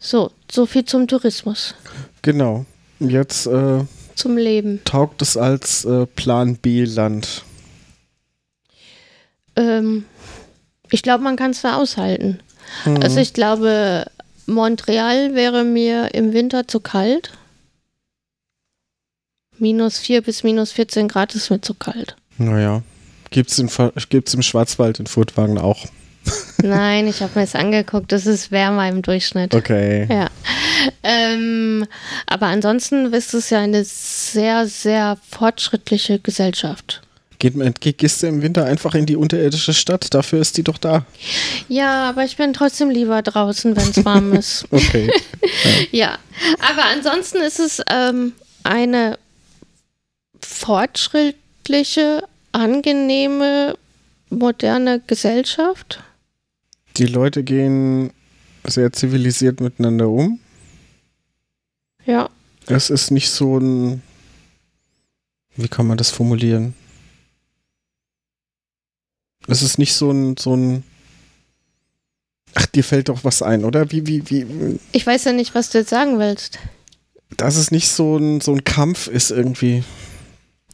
So, so viel zum Tourismus, Genau. Jetzt äh, zum Leben. taugt es als äh, Plan B-Land. Ähm, ich glaube, man kann es da aushalten. Mhm. Also ich glaube, Montreal wäre mir im Winter zu kalt. Minus 4 bis minus 14 Grad ist mir zu kalt. Naja. In, Fa- gibt's im Schwarzwald in Furtwagen auch. Nein, ich habe mir das angeguckt. Das ist wärmer im Durchschnitt. Okay. Ja. Ähm, aber ansonsten ist es ja eine sehr, sehr fortschrittliche Gesellschaft. Geht, gehst du im Winter einfach in die unterirdische Stadt? Dafür ist die doch da. Ja, aber ich bin trotzdem lieber draußen, wenn es warm ist. Okay. Ja, aber ansonsten ist es ähm, eine fortschrittliche, angenehme, moderne Gesellschaft. Die Leute gehen sehr zivilisiert miteinander um. Ja, Es ist nicht so ein. Wie kann man das formulieren? Es ist nicht so ein, so ein. Ach, dir fällt doch was ein, oder? Wie, wie, wie. ich weiß ja nicht, was du jetzt sagen willst. Dass es nicht so ein, so ein Kampf ist irgendwie.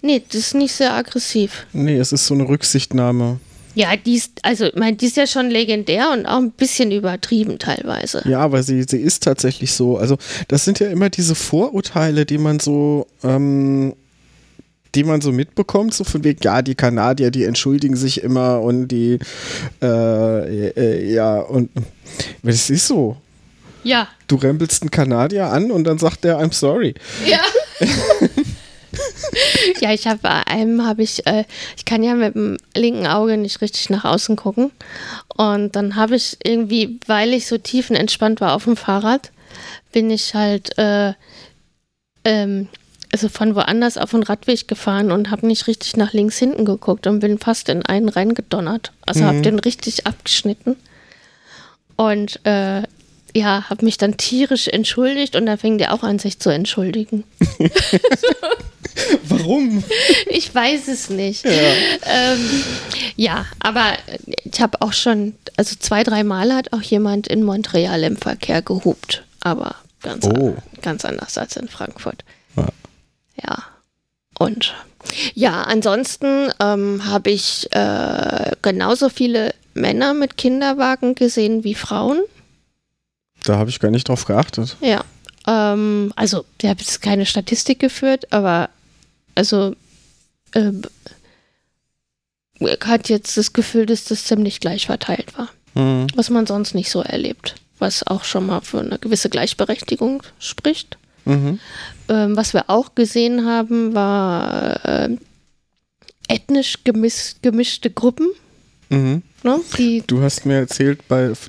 Nee, das ist nicht sehr aggressiv. Nee, es ist so eine Rücksichtnahme. Ja, die ist, also, ich meine, die ist ja schon legendär und auch ein bisschen übertrieben teilweise. Ja, aber sie, sie ist tatsächlich so. Also, das sind ja immer diese Vorurteile, die man so, ähm, die man so mitbekommt, so von wegen, ja, die Kanadier, die entschuldigen sich immer und die, äh, äh, ja, und es ist so. Ja. Du rempelst einen Kanadier an und dann sagt der, I'm sorry. Ja. ja, ich habe bei einem habe ich, äh, ich kann ja mit dem linken Auge nicht richtig nach außen gucken. Und dann habe ich irgendwie, weil ich so tiefenentspannt war auf dem Fahrrad, bin ich halt äh, ähm, also von woanders auf den Radweg gefahren und habe nicht richtig nach links hinten geguckt und bin fast in einen reingedonnert. Also habe den richtig abgeschnitten. Und äh, ja, habe mich dann tierisch entschuldigt und da fing der auch an, sich zu entschuldigen. Warum? Ich weiß es nicht. Ja, ähm, ja aber ich habe auch schon, also zwei, drei Mal hat auch jemand in Montreal im Verkehr gehupt, aber ganz, Oh. ganz anders als in Frankfurt. Ja. Ja. Und Ja, ansonsten ähm, habe ich äh, genauso viele Männer mit Kinderwagen gesehen wie Frauen. Da habe ich gar nicht drauf geachtet. Ja. Ähm, also, ich habe jetzt keine Statistik geführt, aber also äh, hat jetzt das Gefühl, dass das ziemlich gleich verteilt war. Mhm. Was man sonst nicht so erlebt. Was auch schon mal für eine gewisse Gleichberechtigung spricht. Mhm. Ähm, was wir auch gesehen haben, war äh, ethnisch gemis gemischte Gruppen. Mhm. Ne? Du hast mir erzählt,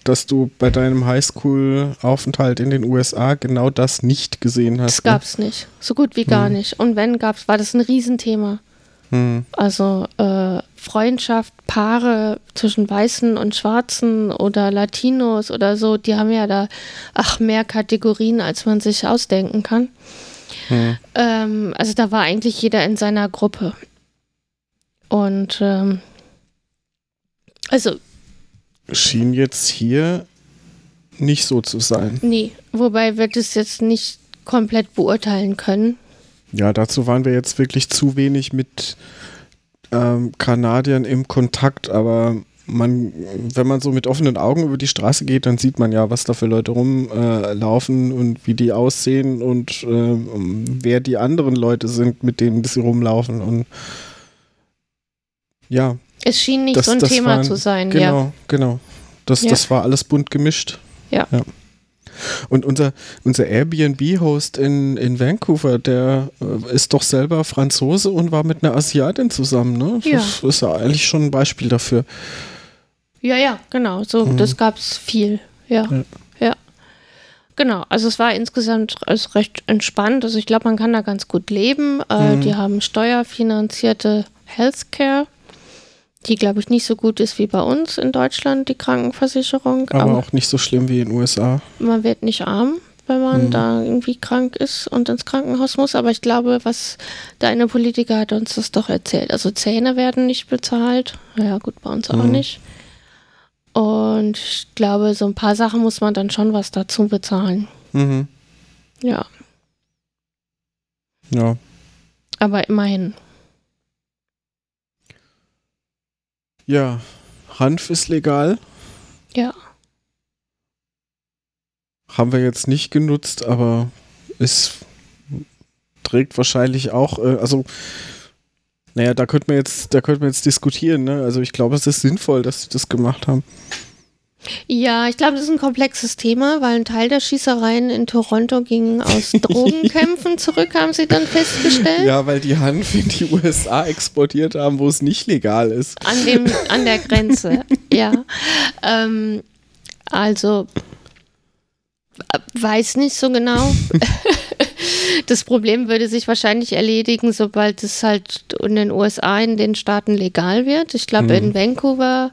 dass du bei deinem Highschool-Aufenthalt in den USA genau das nicht gesehen hast. das gab es nicht. So gut wie gar Mhm. nicht. Und wenn gab's, war das ein Riesenthema. Ne? Mhm. Also äh, Freundschaft, Paare zwischen Weißen und Schwarzen oder Latinos oder so, die haben ja da, ach, mehr Kategorien, als man sich ausdenken kann. Mhm. Ähm, also da war eigentlich jeder in seiner Gruppe. Und ähm, also, Schien jetzt hier nicht so zu sein. nee, wobei wir das jetzt nicht komplett beurteilen können. Ja, dazu waren wir jetzt wirklich zu wenig mit ähm, Kanadiern im Kontakt, aber man, wenn man so mit offenen Augen über die Straße geht, dann sieht man ja, was da für Leute rumlaufen äh, und wie die aussehen und äh, wer die anderen Leute sind, mit denen sie rumlaufen. Und ja, Es schien nicht Das- so ein Thema waren- zu sein, genau, ja. genau. Das, Ja. das war alles bunt gemischt. Ja. Und unser, unser Airbnb-Host in, in Vancouver, der äh, ist doch selber Franzose und war mit einer Asiatin zusammen, ne? Ja. Das ist ja eigentlich schon ein Beispiel dafür. Ja, ja, genau. So, Mhm. das gab es viel. Ja. Ja. ja. Genau. Also es war insgesamt also recht entspannt. Also ich glaube, man kann da ganz gut leben. Äh, Mhm. Die haben steuerfinanzierte Healthcare, die, glaube ich, nicht so gut ist wie bei uns in Deutschland, die Krankenversicherung. Aber Aber auch nicht so schlimm wie in den USA. man wird nicht arm, wenn man Mhm. da irgendwie krank ist und ins Krankenhaus muss. Aber ich glaube, was deine Politiker hat uns das doch erzählt. Also Zähne werden nicht bezahlt. Ja, gut, bei uns auch Mhm. nicht. Und ich glaube, so ein paar Sachen muss man dann schon was dazu bezahlen. Mhm. Ja, Ja. aber immerhin. Ja. Hanf ist legal. Ja. Haben wir jetzt nicht genutzt, aber es trägt wahrscheinlich auch, äh, also naja, da könnte man jetzt, da könnte man jetzt diskutieren, ne? Also ich glaube, es ist sinnvoll, dass sie das gemacht haben. Ja, ich glaube, das ist ein komplexes Thema, weil ein Teil der Schießereien in Toronto ging aus Drogenkämpfen zurück, haben sie dann festgestellt. Ja, weil die Hanf in die USA exportiert haben, wo es nicht legal ist. An, dem, an der Grenze, ja. Ähm, also, weiß nicht so genau. Das Problem würde sich wahrscheinlich erledigen, sobald es halt in den USA, in den Staaten legal wird. Ich glaube, Mhm. in Vancouver,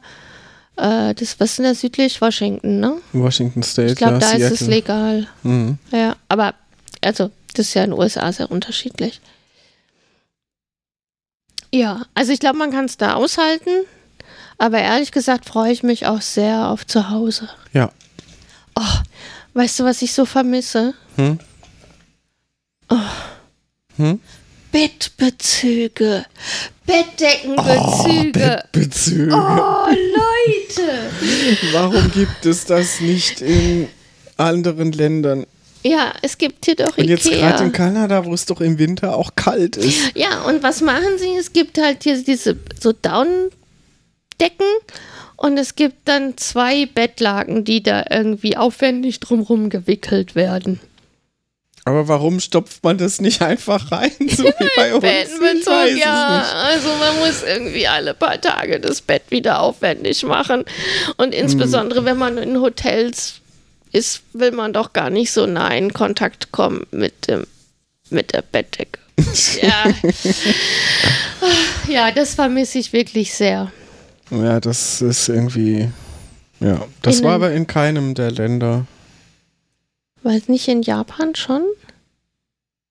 äh, das, was ist denn da südlich? Washington, ne? Washington State, Ich glaube, da ist es Seattle. legal. Mhm. Ja, aber, also, das ist ja in den USA sehr unterschiedlich. Ja, also ich glaube, man kann es da aushalten. Aber ehrlich gesagt freue ich mich auch sehr auf zu Hause. Ja. Oh, weißt du, was ich so vermisse? Hm? Hm? Bettbezüge. Bettdeckenbezüge. Bettbezüge. Oh, Leute. Warum gibt es das nicht in anderen Ländern? Ja, es gibt hier doch Und jetzt gerade Ikea. in Kanada, wo es doch im Winter auch kalt ist. Ja, und was machen sie? Es gibt halt hier diese so Downdecken und es gibt dann zwei Bettlaken, die da irgendwie aufwendig drumrum gewickelt werden. Aber warum stopft man das nicht einfach rein, so wie bei uns? Bettenbezug, ja. Also man muss irgendwie alle paar Tage das Bett wieder aufwendig machen. Und insbesondere, wenn man in Hotels ist, will man doch gar nicht so nah in Kontakt kommen mit, dem, mit der Bettdecke. ja. ja, das vermisse ich wirklich sehr. Ja, das ist irgendwie. Ja, das In war aber in keinem der Länder. Es nicht in Japan schon?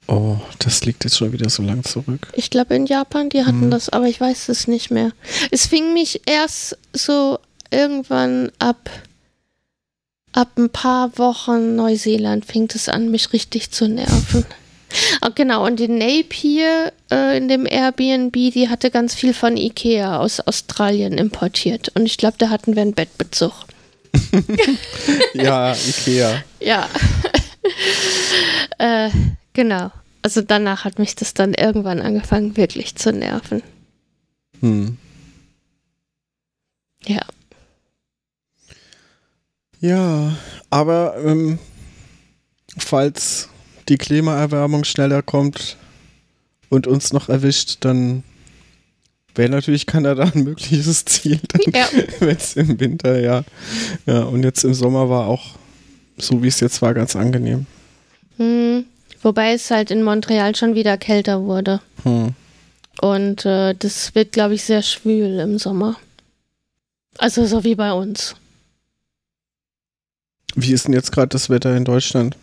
Oh, das liegt jetzt schon wieder so lang zurück. Ich glaube in Japan, die hatten Mhm. das, aber ich weiß es nicht mehr. Es fing mich erst so irgendwann ab, ab ein paar Wochen Neuseeland fing es an, mich richtig zu nerven. Ah, genau, und die Napier äh, in dem Airbnb, die hatte ganz viel von Ikea aus Australien importiert. Und ich glaube, da hatten wir einen Bettbezug. ja, Ikea. Ja. äh, genau. Also danach hat mich das dann irgendwann angefangen, wirklich zu nerven. Hm. Ja. Ja, aber ähm, falls die Klimaerwärmung schneller kommt und uns noch erwischt, dann wäre natürlich Kanada ein mögliches Ziel, Ja. wenn es im Winter, ja. Ja, und jetzt im Sommer war auch, so wie es jetzt war, ganz angenehm. Hm. Wobei es halt in Montreal schon wieder kälter wurde. Hm. Und äh, das wird, glaube ich, sehr schwül im Sommer. Also so wie bei uns. Wie ist denn jetzt gerade das Wetter in Deutschland?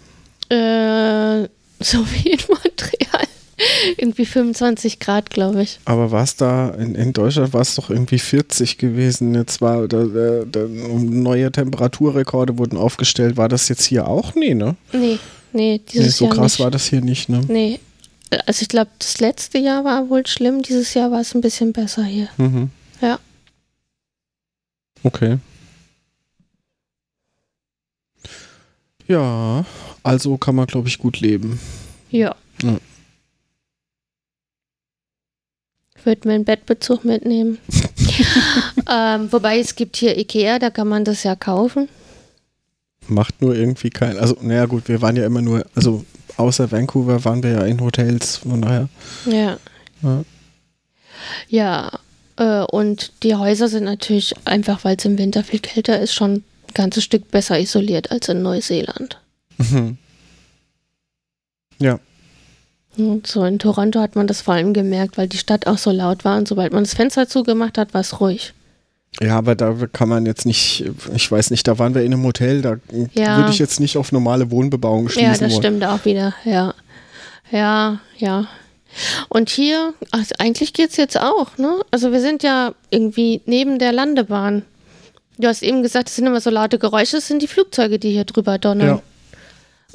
Äh, so wie in Montreal. Irgendwie 25 Grad, glaube ich. Aber war es da, in, in Deutschland war es doch irgendwie 40 gewesen. Jetzt war, da, da, da, neue Temperaturrekorde wurden aufgestellt. War das jetzt hier auch? Nee, ne? Nee, nee, Nee, dieses so Jahr krass nicht. war das hier nicht, ne? Nee. Also ich glaube, das letzte Jahr war wohl schlimm. Dieses Jahr war es ein bisschen besser hier. Mhm. Ja. Okay. Ja, also kann man, glaube ich, gut leben. Ja. Ja. Ich würde mir einen Bettbezug mitnehmen. ähm, wobei es gibt hier Ikea, da kann man das ja kaufen. Macht nur irgendwie kein. Also, naja, gut, wir waren ja immer nur, also außer Vancouver waren wir ja in Hotels, von daher. Ja. Ja. Ja, äh, und die Häuser sind natürlich einfach, weil es im Winter viel kälter ist, schon ein ganzes Stück besser isoliert als in Neuseeland. Mhm. Ja, so in Toronto hat man das vor allem gemerkt, weil die Stadt auch so laut war und sobald man das Fenster zugemacht hat, war es ruhig. Ja, aber da kann man jetzt nicht, ich weiß nicht, da waren wir in einem Hotel, da Ja. würde ich jetzt nicht auf normale Wohnbebauung schließen Ja, das wollen. stimmt auch wieder. Ja, ja, ja. Und hier, also eigentlich geht's jetzt auch, ne? Also wir sind ja irgendwie neben der Landebahn. Du hast eben gesagt, es sind immer so laute Geräusche, es sind die Flugzeuge, die hier drüber donnern. Ja.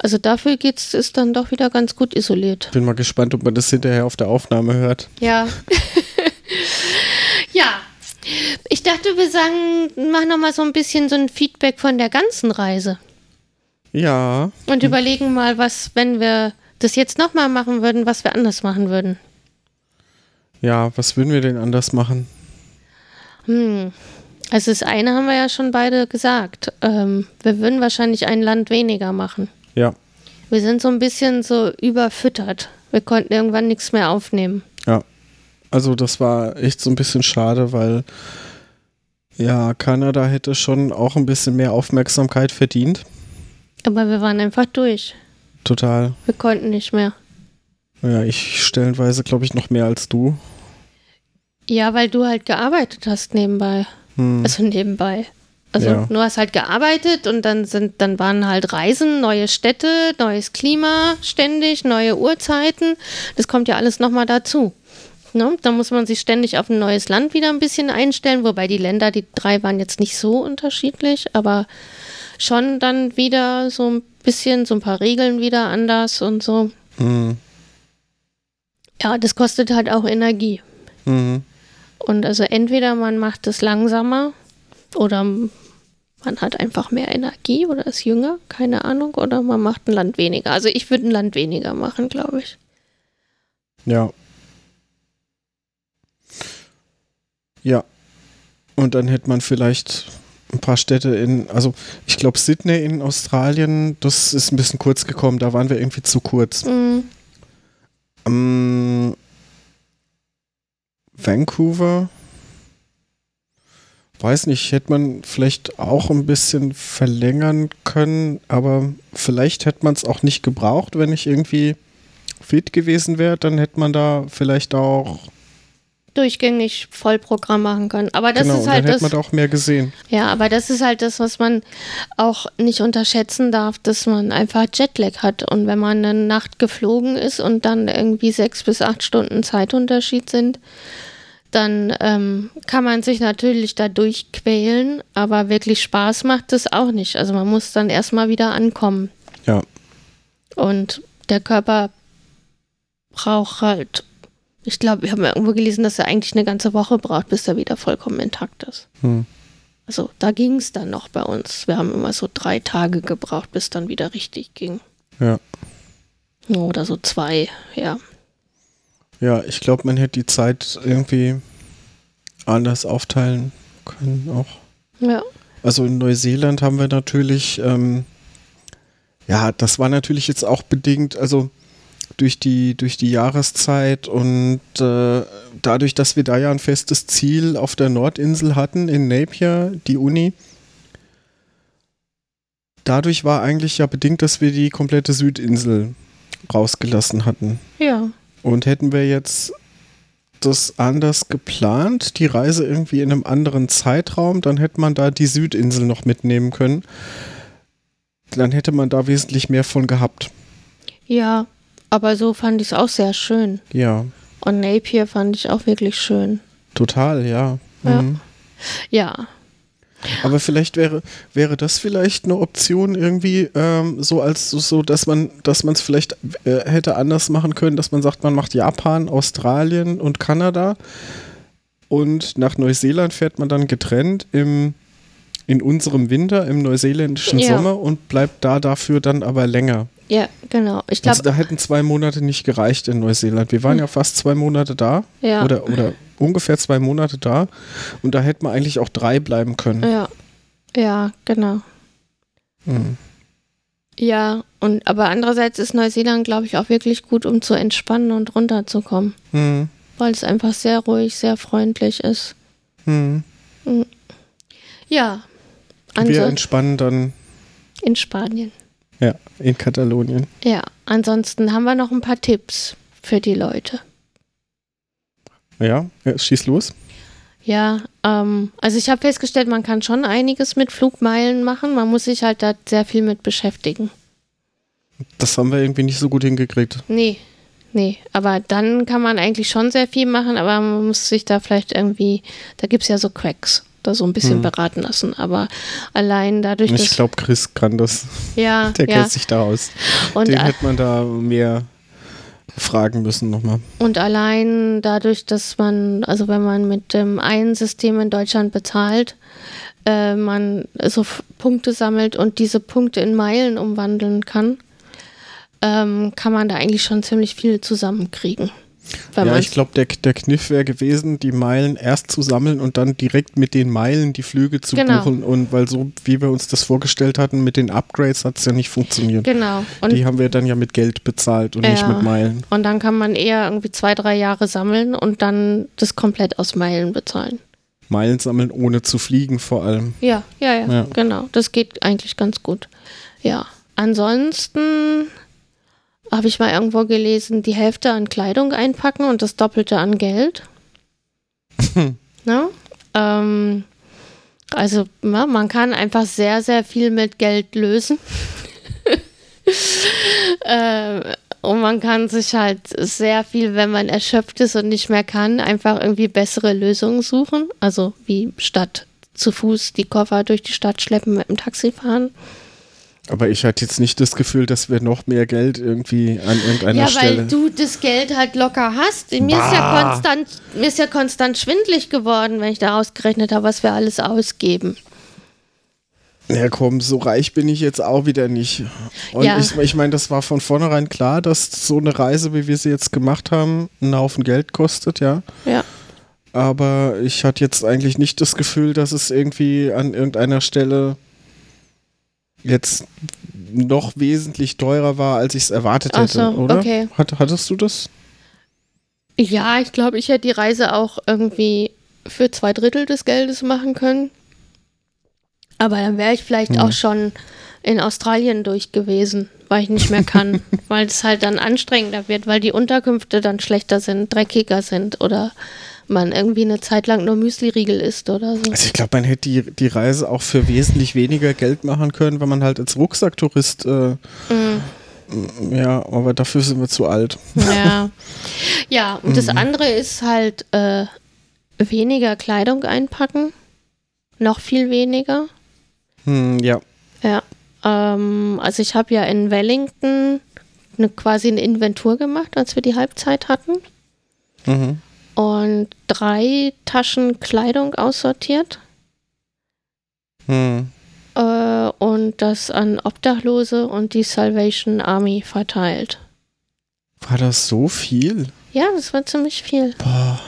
Also dafür geht's, ist dann doch wieder ganz gut isoliert. Bin mal gespannt, ob man das hinterher auf der Aufnahme hört. Ja. ja. Ich dachte, wir sagen, mach noch mal so ein bisschen so ein Feedback von der ganzen Reise Ja, und überlegen mal, was, wenn wir das jetzt noch mal machen würden, was wir anders machen würden. ja, was würden wir denn anders machen? Hm. Also das eine haben wir ja schon beide gesagt. Ähm, wir würden wahrscheinlich ein Land weniger machen. Ja, Wir sind so ein bisschen so überfüttert. Wir konnten irgendwann nichts mehr aufnehmen. ja. Also das war echt so ein bisschen schade, weil ja, Kanada hätte schon auch ein bisschen mehr Aufmerksamkeit verdient. Aber wir waren einfach durch. Total. Wir konnten nicht mehr. Ja, ich stellenweise glaube ich noch mehr als du. Ja, weil du halt gearbeitet hast nebenbei. Hm. Also nebenbei. Also Ja. du hast halt gearbeitet und dann sind, dann waren halt Reisen, neue Städte, neues Klima ständig, neue Uhrzeiten. Das kommt ja alles nochmal dazu. Ne? Da muss man sich ständig auf ein neues Land wieder ein bisschen einstellen, wobei die Länder, die drei waren jetzt nicht so unterschiedlich, aber schon dann wieder so ein bisschen, so ein paar Regeln wieder anders und so. Hm. Ja, das kostet halt auch Energie. Mhm. Und also entweder man macht es langsamer oder man hat einfach mehr Energie oder ist jünger, keine Ahnung, oder man macht ein Land weniger. Also ich würde ein Land weniger machen, glaube ich. Ja. Ja. Und dann hätte man vielleicht ein paar Städte in, also ich glaube Sydney in Australien, das ist ein bisschen kurz gekommen, da waren wir irgendwie zu kurz. Mhm. Ähm, Vancouver, weiß nicht, hätte man vielleicht auch ein bisschen verlängern können, aber vielleicht hätte man es auch nicht gebraucht, wenn ich irgendwie fit gewesen wäre, dann hätte man da vielleicht auch, Durchgängig Vollprogramm machen können. Aber das genau, ist dann halt hätte das. man da auch mehr gesehen. Ja, aber das ist halt das, was man auch nicht unterschätzen darf, dass man einfach Jetlag hat. Und wenn man eine Nacht geflogen ist und dann irgendwie sechs bis acht Stunden Zeitunterschied sind, dann ähm, kann man sich natürlich da durchquälen, aber wirklich Spaß macht es auch nicht. Also man muss dann erstmal wieder ankommen. Ja, Und der Körper braucht halt, ich glaube, wir haben irgendwo gelesen, dass er eigentlich eine ganze Woche braucht, bis er wieder vollkommen intakt ist. Hm. Also da ging es dann noch bei uns. Wir haben immer so drei Tage gebraucht, bis dann wieder richtig ging. Ja. Oder so zwei, ja. Ja, ich glaube, man hätte die Zeit irgendwie anders aufteilen können auch. Ja. Also in Neuseeland haben wir natürlich, ähm, ja, das war natürlich jetzt auch bedingt, also durch die, durch die Jahreszeit und äh, dadurch, dass wir da ja ein festes Ziel auf der Nordinsel hatten, in Napier, die Uni, dadurch war eigentlich ja bedingt, dass wir die komplette Südinsel rausgelassen hatten. Ja. Und hätten wir jetzt das anders geplant, die Reise irgendwie in einem anderen Zeitraum, dann hätte man da die Südinsel noch mitnehmen können. Dann hätte man da wesentlich mehr von gehabt. Ja, aber so fand ich es auch sehr schön. Ja, Und Napier fand ich auch wirklich schön. total, ja. Ja. Mhm. Ja, Aber vielleicht wäre, wäre das vielleicht eine Option irgendwie ähm, so als so, dass man, dass man es vielleicht äh, hätte anders machen können, dass man sagt, man macht Japan, Australien und Kanada und nach Neuseeland fährt man dann getrennt im in unserem Winter, im neuseeländischen Ja. Sommer und bleibt da dafür dann aber länger. ja, genau. Ich glaube, Also da hätten zwei Monate nicht gereicht in Neuseeland. Wir waren ja fast zwei Monate da ja. oder, oder ungefähr zwei Monate da und da hätten wir eigentlich auch drei bleiben können. Ja, ja, genau. Mhm. Ja, und aber andererseits ist Neuseeland, glaube ich, auch wirklich gut, um zu entspannen und runterzukommen, Mhm. weil es einfach sehr ruhig, sehr freundlich ist. Mhm. Ja, Wir anso entspannen dann in Spanien. ja, in Katalonien. Ja, ansonsten haben wir noch ein paar Tipps für die Leute. Ja, schieß los. Ja, ähm, also ich habe festgestellt, man kann schon einiges mit Flugmeilen machen. Man muss sich halt da sehr viel mit beschäftigen. Das haben wir irgendwie nicht so gut hingekriegt. Nee, nee. Aber dann kann man eigentlich schon sehr viel machen, aber man muss sich da vielleicht irgendwie, da gibt es ja so Cracks, da so ein bisschen Hm. beraten lassen. Aber allein dadurch, Ich glaube, Chris kann das. ja, Der ja. kennt sich da aus. Und, Den äh, hätte man da mehr fragen müssen nochmal. und allein dadurch, dass man, also wenn man mit dem einen System in Deutschland bezahlt, äh, man so Punkte sammelt und diese Punkte in Meilen umwandeln kann, ähm, kann man da eigentlich schon ziemlich viel zusammenkriegen. Ja, ich glaube, der, der Kniff wäre gewesen, die Meilen erst zu sammeln und dann direkt mit den Meilen die Flüge zu Genau. buchen. Und weil so, wie wir uns das vorgestellt hatten, mit den Upgrades hat es ja nicht funktioniert. Genau. Und Die haben wir dann ja mit Geld bezahlt und nicht Ja. mit Meilen. Und dann kann man eher irgendwie zwei, drei Jahre sammeln und dann das komplett aus Meilen bezahlen. Meilen sammeln, ohne zu fliegen vor allem. Ja, ja, ja, Ja. genau. Das geht eigentlich ganz gut. Ja. Ansonsten habe ich mal irgendwo gelesen, die Hälfte an Kleidung einpacken und das Doppelte an Geld. ne? ähm, also ja, man kann einfach sehr, sehr viel mit Geld lösen. äh, und man kann sich halt sehr viel, wenn man erschöpft ist und nicht mehr kann, einfach irgendwie bessere Lösungen suchen. Also wie statt zu Fuß die Koffer durch die Stadt schleppen mit dem Taxi fahren. Aber ich hatte jetzt nicht das Gefühl, dass wir noch mehr Geld irgendwie an irgendeiner ja, Stelle. weil du das Geld halt locker hast. Mir ist, ja konstant, mir ist ja konstant schwindlig geworden, wenn ich da ausgerechnet habe, was wir alles ausgeben. Ja, komm, so reich bin ich jetzt auch wieder nicht. Und Ja. ich, ich meine, das war von vornherein klar, dass so eine Reise, wie wir sie jetzt gemacht haben, einen Haufen Geld kostet, ja. Ja. Aber ich hatte jetzt eigentlich nicht das Gefühl, dass es irgendwie an irgendeiner Stelle jetzt noch wesentlich teurer war, als ich es erwartet Ach hätte, so, oder? okay. Hat, hattest du das? Ja, ich glaube, ich hätte die Reise auch irgendwie für zwei Drittel des Geldes machen können. Aber dann wäre ich vielleicht Hm. auch schon in Australien durch gewesen, weil ich nicht mehr kann, weil es halt dann anstrengender wird, weil die Unterkünfte dann schlechter sind, dreckiger sind oder man irgendwie eine Zeit lang nur Müsli-Riegel isst oder so. Also ich glaube, man hätte die, die Reise auch für wesentlich weniger Geld machen können, wenn man halt als Rucksacktourist, äh, Mm, ja, aber dafür sind wir zu alt. ja. ja, und Mhm. das andere ist halt äh, weniger Kleidung einpacken. Noch viel weniger. Hm, ja. Ja, ähm, also ich habe ja in Wellington eine, quasi eine Inventur gemacht, als wir die Halbzeit hatten. Mhm. Und drei Taschen Kleidung aussortiert. Hm. Äh, und das an Obdachlose und die Salvation Army verteilt. War das so viel? Ja, das war ziemlich viel. Boah.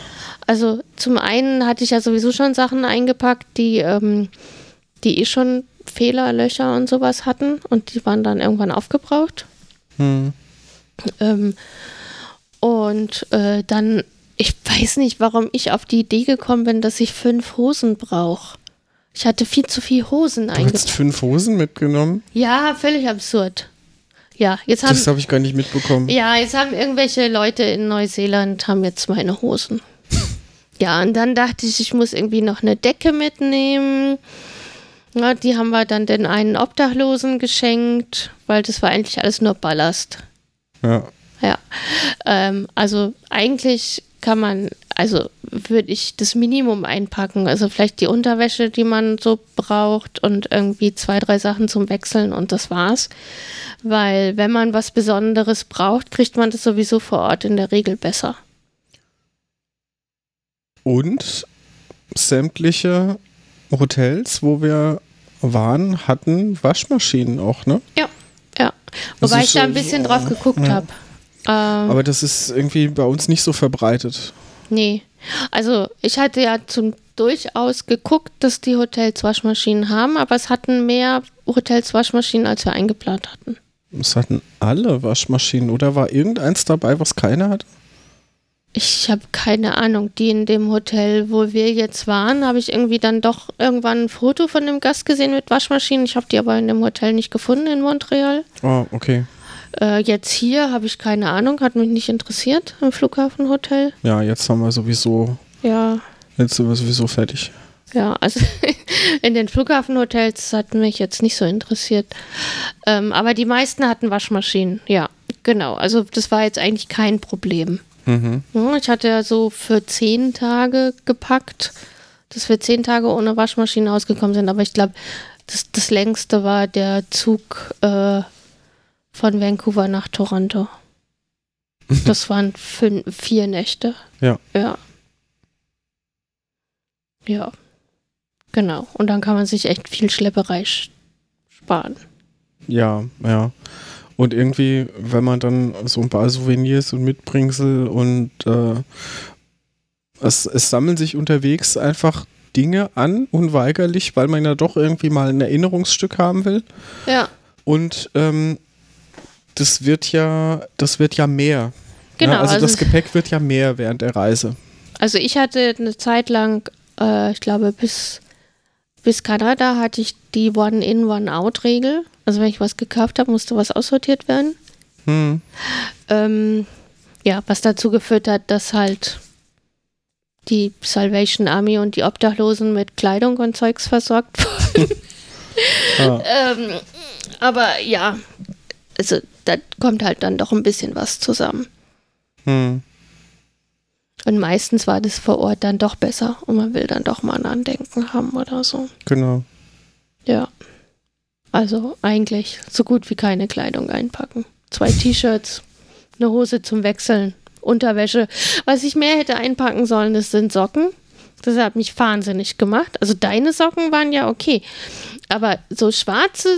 Also zum einen hatte ich ja sowieso schon Sachen eingepackt, die, ähm, die eh schon Fehler, Löcher und sowas hatten und die waren dann irgendwann aufgebraucht. Hm. Ähm, und äh, dann, ich weiß nicht, warum ich auf die Idee gekommen bin, dass ich fünf Hosen brauche. Ich hatte viel zu viel Hosen Du hast fünf Hosen mitgenommen? Ja, völlig absurd. Ja, jetzt haben, Das habe ich gar nicht mitbekommen. ja, jetzt haben irgendwelche Leute in Neuseeland haben jetzt meine Hosen. Ja, und dann dachte ich, ich muss irgendwie noch eine Decke mitnehmen. Ja, die haben wir dann den einen Obdachlosen geschenkt, weil das war eigentlich alles nur Ballast. Ja. Ja, ähm, also eigentlich kann man, also würde ich das Minimum einpacken. Also vielleicht die Unterwäsche, die man so braucht und irgendwie zwei, drei Sachen zum Wechseln und das war's. Weil wenn man was Besonderes braucht, kriegt man das sowieso vor Ort in der Regel besser. Und sämtliche Hotels, wo wir waren, hatten Waschmaschinen auch, ne? Ja, ja. Wobei ich da ein bisschen drauf geguckt ja. habe. Ähm, Aber das ist irgendwie bei uns nicht so verbreitet. Nee. Also ich hatte ja zum durchaus geguckt, dass die Hotels Waschmaschinen haben, aber es hatten mehr Hotels Waschmaschinen, als wir eingeplant hatten. Es hatten alle Waschmaschinen. Oder war irgendeins dabei, was keiner hat? Ich habe keine Ahnung. Die in dem Hotel, wo wir jetzt waren, habe ich irgendwie dann doch irgendwann ein Foto von dem Gast gesehen mit Waschmaschinen. Ich habe die aber in dem Hotel nicht gefunden in Montreal. Oh, okay. Äh, jetzt hier habe ich keine Ahnung, hat mich nicht interessiert im Flughafenhotel. Ja, jetzt haben wir sowieso, Ja, jetzt sind wir sowieso fertig. Ja, also in den Flughafenhotels hat mich jetzt nicht so interessiert. Ähm, aber die meisten hatten Waschmaschinen, ja, genau. Also das war jetzt eigentlich kein Problem. Mhm. Ich hatte ja so für zehn Tage gepackt, dass wir zehn Tage ohne Waschmaschine ausgekommen sind. Aber ich glaube, das, das längste war der Zug äh, von Vancouver nach Toronto. Das waren fünf, vier Nächte. Ja. Ja. Ja. Genau. Und dann kann man sich echt viel Schlepperei sch- sparen. Ja, ja. Und irgendwie, wenn man dann so ein paar Souvenirs und Mitbringsel und äh, es, es sammeln sich unterwegs einfach Dinge an, unweigerlich, weil man ja doch irgendwie mal ein Erinnerungsstück haben will. Ja. Und ähm, das wird ja, das wird ja mehr. Genau. Ja, also, also, das Gepäck wird ja mehr während der Reise. also ich hatte eine Zeit lang, äh, ich glaube bis, bis Kanada hatte ich die One-in, One-out-Regel. Also wenn ich was gekauft habe, musste was aussortiert werden. Hm. Ähm, ja, was dazu geführt hat, dass halt die Salvation Army und die Obdachlosen mit Kleidung und Zeugs versorgt wurden. Ja. ähm, aber ja, also da kommt halt dann doch ein bisschen was zusammen. Hm. Und meistens war das vor Ort dann doch besser und man will dann doch mal ein Andenken haben oder so. Genau. Ja. Also eigentlich so gut wie keine Kleidung einpacken. Zwei T-Shirts, eine Hose zum Wechseln, Unterwäsche. Was ich mehr hätte einpacken sollen, das sind Socken. Das hat mich wahnsinnig gemacht. Also deine Socken waren ja okay. Aber so schwarze,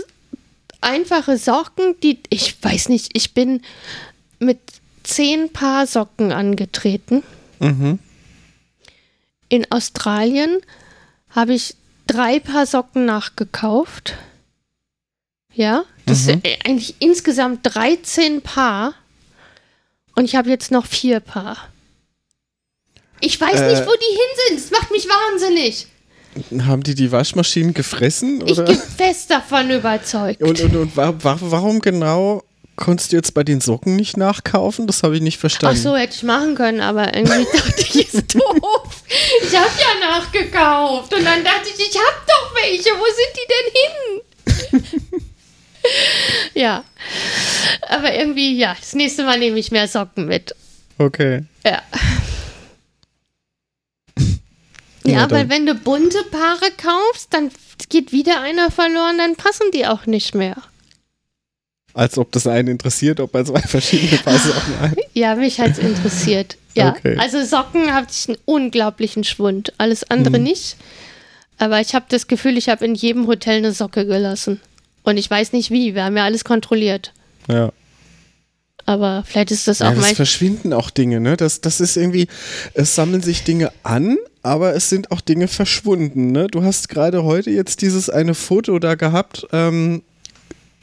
einfache Socken, die, ich weiß nicht, ich bin mit zehn Paar Socken angetreten. Mhm. In Australien habe ich drei Paar Socken nachgekauft. Ja, das Mhm. sind eigentlich insgesamt 13 Paar. Und ich habe jetzt noch vier Paar. Ich weiß Äh. nicht, wo die hin sind. Das macht mich wahnsinnig. Haben die die Waschmaschinen gefressen? Ich Oder? bin fest davon überzeugt. Und, und, und wa wa warum genau konntest du jetzt bei den Socken nicht nachkaufen? Das habe ich nicht Ach verstanden. so, hätte ich machen können, aber irgendwie dachte ich, ist doof. Ich habe ja nachgekauft. Und dann dachte ich, ich habe doch welche. Wo sind die denn hin? ja. Aber irgendwie, ja, das nächste Mal nehme ich mehr Socken mit. Okay. Ja. Ja, Ja, weil wenn du bunte Paare kaufst, dann geht wieder einer verloren, dann passen die auch nicht mehr. Als ob das einen interessiert, ob man zwei verschiedene Paar Socken hat. Ja, mich hat es interessiert. Ja, Okay. also Socken habe ich einen unglaublichen Schwund. Alles andere nicht. Aber ich habe das Gefühl, ich habe in jedem Hotel eine Socke gelassen. Und ich weiß nicht wie. Wir haben ja alles kontrolliert. Ja. Aber vielleicht ist das Ja, auch mein. verschwinden auch Dinge, ne? Das, das ist irgendwie, es sammeln sich Dinge an, aber es sind auch Dinge verschwunden, ne? Du hast gerade heute jetzt dieses eine Foto da gehabt. Ähm,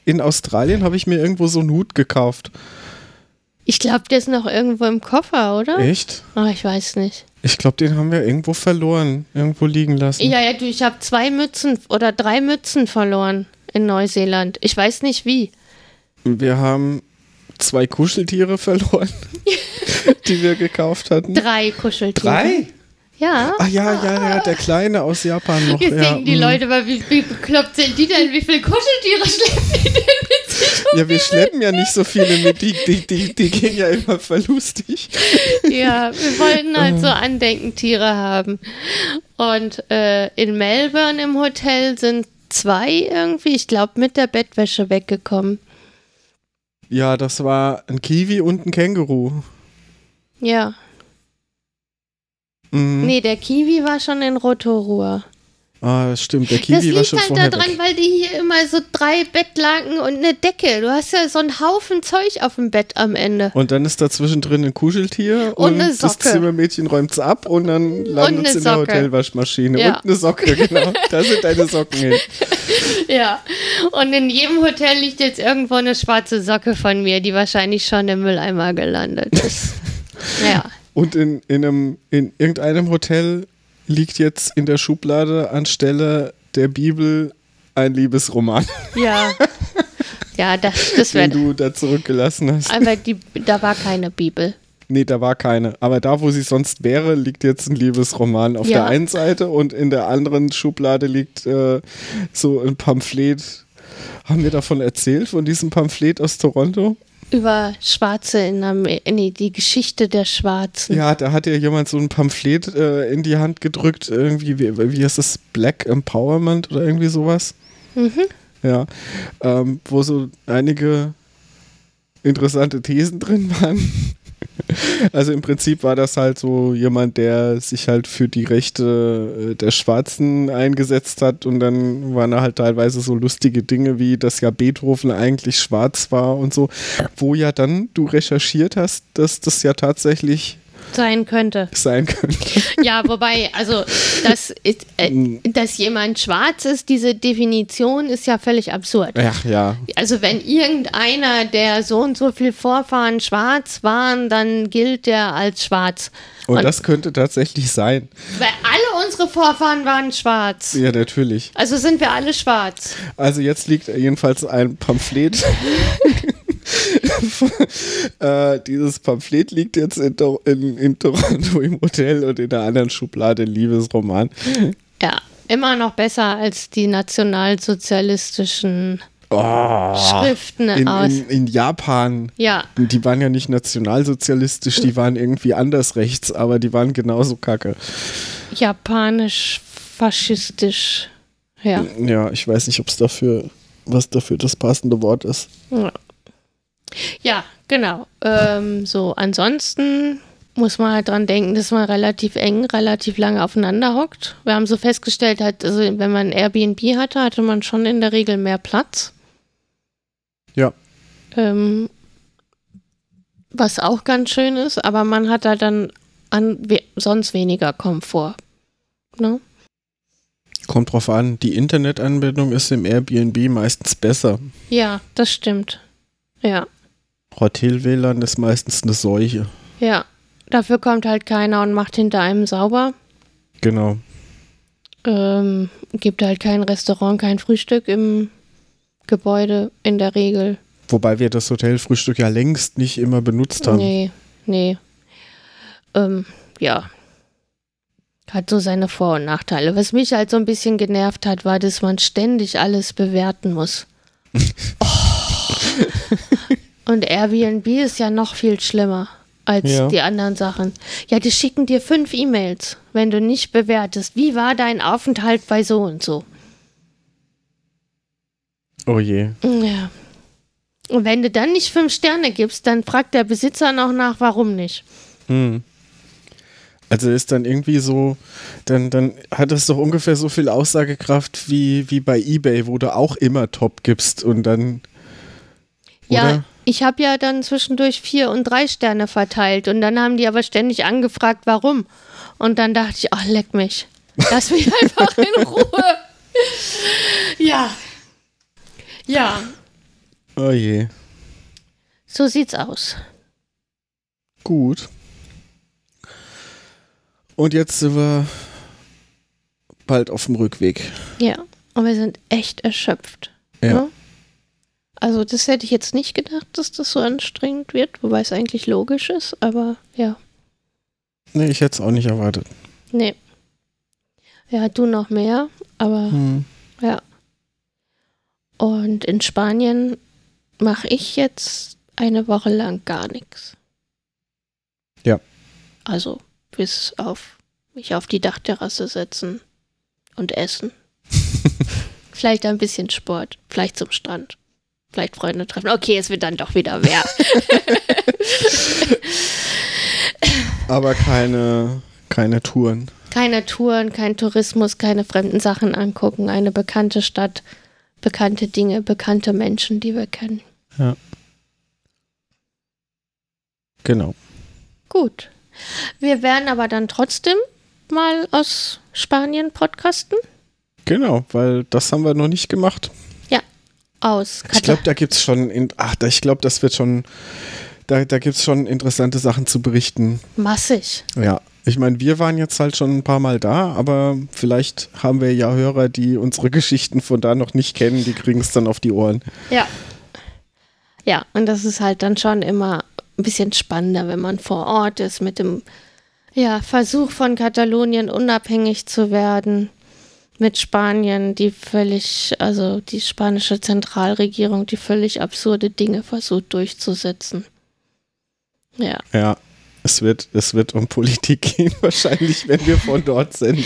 in Australien habe ich mir irgendwo so einen Hut gekauft. Ich glaube, der ist noch irgendwo im Koffer, oder? Echt? Oh, ich weiß nicht. Ich glaube, den haben wir irgendwo verloren, irgendwo liegen lassen. Ja, ja, du, ich habe zwei Mützen oder drei Mützen verloren in Neuseeland. Ich weiß nicht wie. Wir haben zwei Kuscheltiere verloren, die wir gekauft hatten. Drei Kuscheltiere. Ja. Ach ja, ja, ja, der Kleine aus Japan noch. Jetzt ja, denken die mm. Leute, aber wie, wie bekloppt sind die denn? Wie viele Kuscheltiere schleppen die denn mit sich um? Ja, wir schleppen ja nicht so viele mit, die, die, die, die gehen ja immer verlustig. Ja, wir wollten halt so Andenkentiere haben. Und äh, in Melbourne im Hotel sind zwei irgendwie, ich glaube, mit der Bettwäsche weggekommen. Ja, das war ein Kiwi und ein Känguru. Ja. Mhm. Nee, der Kiwi war schon in Rotorua. Ah, das stimmt, der Das Kiwi war liegt schon halt vorher daran, weg. weil die hier immer so drei Bettlaken und eine Decke. Du hast ja so einen Haufen Zeug auf dem Bett am Ende. Und dann ist da zwischendrin ein Kuscheltier Und und, eine das Socke. Zimmermädchen räumt es ab und dann landet es in der. Hotelwaschmaschine. Ja. Und eine Socke, genau. Da sind deine Socken hin. Ja. Und in jedem Hotel liegt jetzt irgendwo eine schwarze Socke von mir, die wahrscheinlich schon im Mülleimer gelandet ist. ja. Und in, in, einem, in irgendeinem Hotel liegt jetzt in der Schublade anstelle der Bibel ein Liebesroman, Ja. Ja, das, das den wäre. du da zurückgelassen hast. Aber die, da war keine Bibel. Nee, da war keine. Aber da, wo sie sonst wäre, liegt jetzt ein Liebesroman auf Ja. der einen Seite und in der anderen Schublade liegt äh, so ein Pamphlet. Haben wir davon erzählt, von diesem Pamphlet aus Toronto? Über Schwarze in Amerika. Nee, die Geschichte der Schwarzen. Ja, da hat ja jemand so ein Pamphlet äh, in die Hand gedrückt, irgendwie, wie, wie heißt das? Black Empowerment oder irgendwie sowas? Mhm. Ja, ähm, wo so einige interessante Thesen drin waren. Also im Prinzip war das halt so jemand, der sich halt für die Rechte äh, der Schwarzen eingesetzt hat und dann waren da halt teilweise so lustige Dinge wie, dass ja Beethoven eigentlich schwarz war und so, wo ja dann du recherchiert hast, dass das ja tatsächlich Sein könnte. sein könnte. Ja, wobei, also, dass, äh, dass jemand schwarz ist, diese Definition ist ja völlig absurd. Ach ja, Also wenn irgendeiner, der so und so viel Vorfahren schwarz waren, dann gilt der als schwarz. und Und- das könnte tatsächlich sein. Weil alle unsere Vorfahren waren schwarz. Ja, natürlich. Also sind wir alle schwarz. Also jetzt liegt jedenfalls ein Pamphlet. äh, dieses Pamphlet liegt jetzt in, in, in Toronto im Hotel und in der anderen Schublade Liebesroman. Ja, immer noch besser als die nationalsozialistischen Oh, Schriften in, aus. in, in Japan, ja, die waren ja nicht nationalsozialistisch, die waren irgendwie anders rechts, aber die waren genauso kacke. japanisch, faschistisch. Ja. Ja, ich weiß nicht, ob es dafür, was dafür das passende Wort ist. Ja, ja genau. Ähm, so, ansonsten muss man halt dran denken, dass man relativ eng, relativ lange aufeinander hockt. Wir haben so festgestellt, halt, also wenn man Airbnb hatte, hatte man schon in der Regel mehr Platz. Ja. Ähm, was auch ganz schön ist, aber man hat halt dann an, we sonst weniger Komfort. Ne? Kommt drauf an, die Internetanbindung ist im Airbnb meistens besser. Ja, das stimmt. Ja, Hotel-WLAN ist meistens eine Seuche. ja. Dafür kommt halt keiner und macht hinter einem sauber. Genau. Ähm, gibt halt kein Restaurant, kein Frühstück im Gebäude in der Regel. Wobei wir das Hotelfrühstück ja längst nicht immer benutzt haben. Nee, nee. Ähm, ja. Hat so seine Vor- und Nachteile. Was mich halt so ein bisschen genervt hat, war, dass man ständig alles bewerten muss. oh. Und Airbnb ist ja noch viel schlimmer als Ja. die anderen Sachen. Ja, die schicken dir fünf E-Mails, wenn du nicht bewertest. Wie war dein Aufenthalt bei so und so? Oh je. Ja. Und wenn du dann nicht fünf Sterne gibst, dann fragt der Besitzer noch nach, warum nicht. Hm. Also ist dann irgendwie so, dann, dann hat das doch ungefähr so viel Aussagekraft wie, wie bei eBay, wo du auch immer Top gibst und dann. Ja, Oder? Ich habe ja dann zwischendurch vier und drei Sterne verteilt und dann haben die aber ständig angefragt, warum. Und dann dachte ich, ach, leck mich. Lass mich einfach in Ruhe. Ja. Ja, Oh je. so sieht's aus. Gut. Und jetzt sind wir bald auf dem Rückweg. Ja, und wir sind echt erschöpft. Ja. ne? Also das hätte ich jetzt nicht gedacht, dass das so anstrengend wird, wobei es eigentlich logisch ist, aber ja, Nee, ich hätte es auch nicht erwartet. nee. Ja, du noch mehr, aber Hm. ja. Und in Spanien mache ich jetzt eine Woche lang gar nichts. Ja. Also bis auf mich auf die Dachterrasse setzen und essen. vielleicht ein bisschen Sport, vielleicht zum Strand, vielleicht Freunde treffen. Okay, es wird dann doch wieder mehr. Aber keine, keine Touren. keine Touren, kein Tourismus, keine fremden Sachen angucken, eine bekannte Stadt, bekannte Dinge, bekannte Menschen, die wir kennen. Genau. Gut. Wir werden aber dann trotzdem mal aus Spanien podcasten. Genau, weil das haben wir noch nicht gemacht. Aus Ich glaube, da gibt es schon, in, ach, ich glaube, das wird schon, da, da gibt es schon interessante Sachen zu berichten. massig. Ja, ich meine, wir waren jetzt halt schon ein paar Mal da, aber vielleicht haben wir ja Hörer, die unsere Geschichten von da noch nicht kennen, die kriegen es dann auf die Ohren. Ja. Ja, und das ist halt dann schon immer ein bisschen spannender, wenn man vor Ort ist mit dem ja, Versuch von Katalonien unabhängig zu werden. Mit Spanien, die völlig, also die spanische Zentralregierung, die völlig absurde Dinge versucht durchzusetzen. Ja, Ja, es wird, es wird um Politik gehen, wahrscheinlich, wenn wir von dort senden.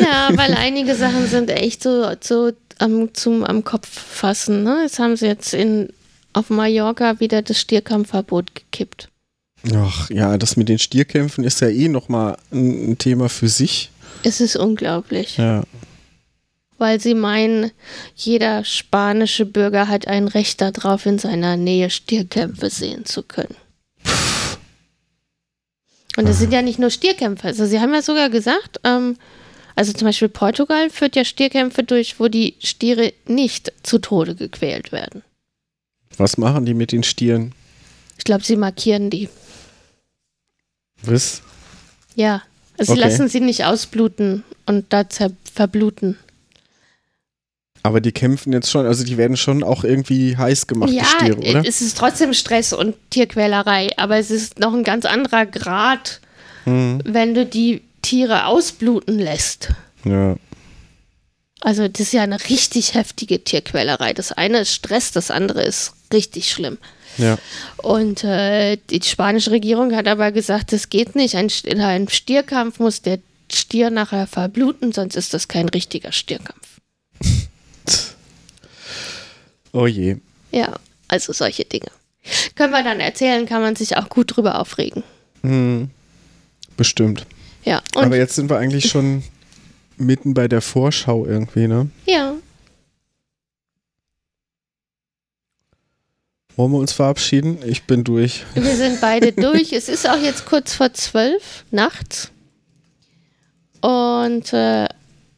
ja weil einige Sachen sind echt so, so am, zum am Kopf fassen. Ne? Jetzt haben sie jetzt in, auf Mallorca wieder das Stierkampfverbot gekippt. Ach ja, das mit den Stierkämpfen ist ja eh nochmal ein, ein Thema für sich. Es ist unglaublich, Ja. Weil sie meinen, jeder spanische Bürger hat ein Recht darauf, in seiner Nähe Stierkämpfe sehen zu können. Und es sind ja nicht nur Stierkämpfe. Also sie haben ja sogar gesagt, ähm, also zum Beispiel Portugal führt ja Stierkämpfe durch, wo die Stiere nicht zu Tode gequält werden. Was machen die mit den Stieren? Ich glaube, sie markieren die. Was? Ja. Also sie Okay. lassen sie nicht ausbluten und da verbluten. Aber die kämpfen jetzt schon, also die werden schon auch irgendwie heiß gemacht, die Stiere, oder? es ist trotzdem Stress und Tierquälerei, aber es ist noch ein ganz anderer Grad, Hm. wenn du die Tiere ausbluten lässt. Ja. Also das ist ja eine richtig heftige Tierquälerei. Das eine ist Stress, das andere ist richtig schlimm. Ja. Und äh, die spanische Regierung hat aber gesagt, das geht nicht. Ein, in einem Stierkampf muss der Stier nachher verbluten, sonst ist das kein richtiger Stierkampf. Oh je. Ja, also solche Dinge. Können wir dann erzählen, kann man sich auch gut drüber aufregen. Hm. Bestimmt. Ja, und Aber jetzt sind wir eigentlich schon mitten bei der Vorschau irgendwie, ne? ja, Wollen wir uns verabschieden? Ich bin durch. wir sind beide durch. Es ist auch jetzt kurz vor zwölf nachts. Und äh,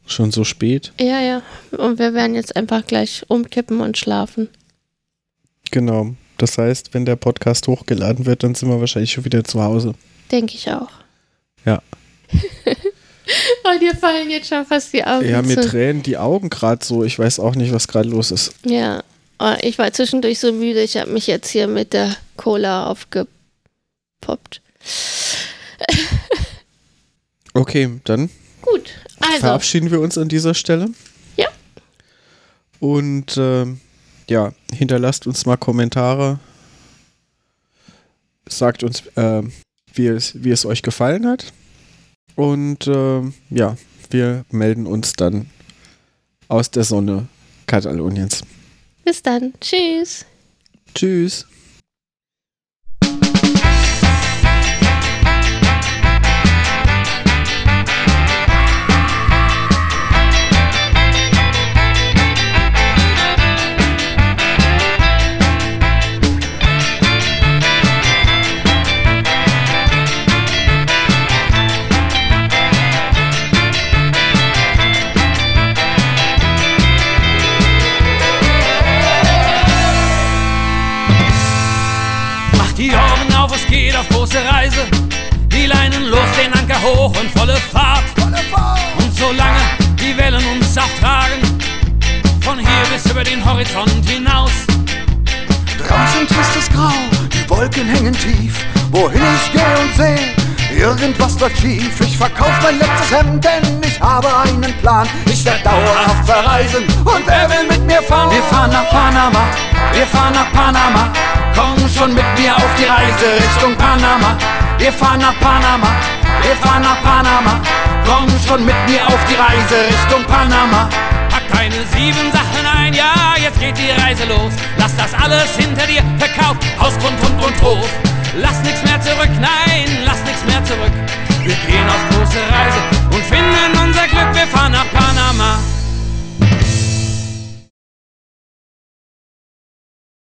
Schon so spät. ja, ja. Und wir werden jetzt einfach gleich umkippen und schlafen. Genau. Das heißt, wenn der Podcast hochgeladen wird, dann sind wir wahrscheinlich schon wieder zu Hause. Denke ich auch. Ja. Und dir fallen jetzt schon fast die Augen Ja, mir zu. tränen die Augen gerade so. Ich weiß auch nicht, was gerade los ist. Ja. Oh, ich war zwischendurch so müde, ich habe mich jetzt hier mit der Cola aufgepoppt. Okay, dann Gut, also, verabschieden wir uns an dieser Stelle. Ja. Und ähm, ja, hinterlasst uns mal Kommentare. Sagt uns, ähm, wie, es, wie es euch gefallen hat. Und ähm, ja, wir melden uns dann aus der Sonne Kataloniens. bis dann. Tschüss. Tschüss. Hoch und volle Fahrt. Volle Fahrt. Und solange die Wellen uns auftragen, von hier bis über den Horizont hinaus. Draußen tristes Grau, die Wolken hängen tief. Wohin ich gehe und sehe, irgendwas läuft schief. Ich verkauf mein letztes Hemd, denn ich habe einen Plan. Ich werde dauerhaft verreisen und wer will mit mir fahren? Wir fahren nach Panama, wir fahren nach Panama. Komm schon mit mir auf die Reise Richtung Panama. Wir fahren nach Panama, wir fahren nach Panama. Komm schon mit mir auf die Reise Richtung Panama. Pack deine sieben Sachen ein, ja, jetzt geht die Reise los. Lass das alles hinter dir, Verkauf, Haus, Grund, Hund und Hof. Lass nichts mehr zurück, nein, lass nichts mehr zurück. Wir gehen auf große Reise und finden unser Glück, wir fahren nach Panama.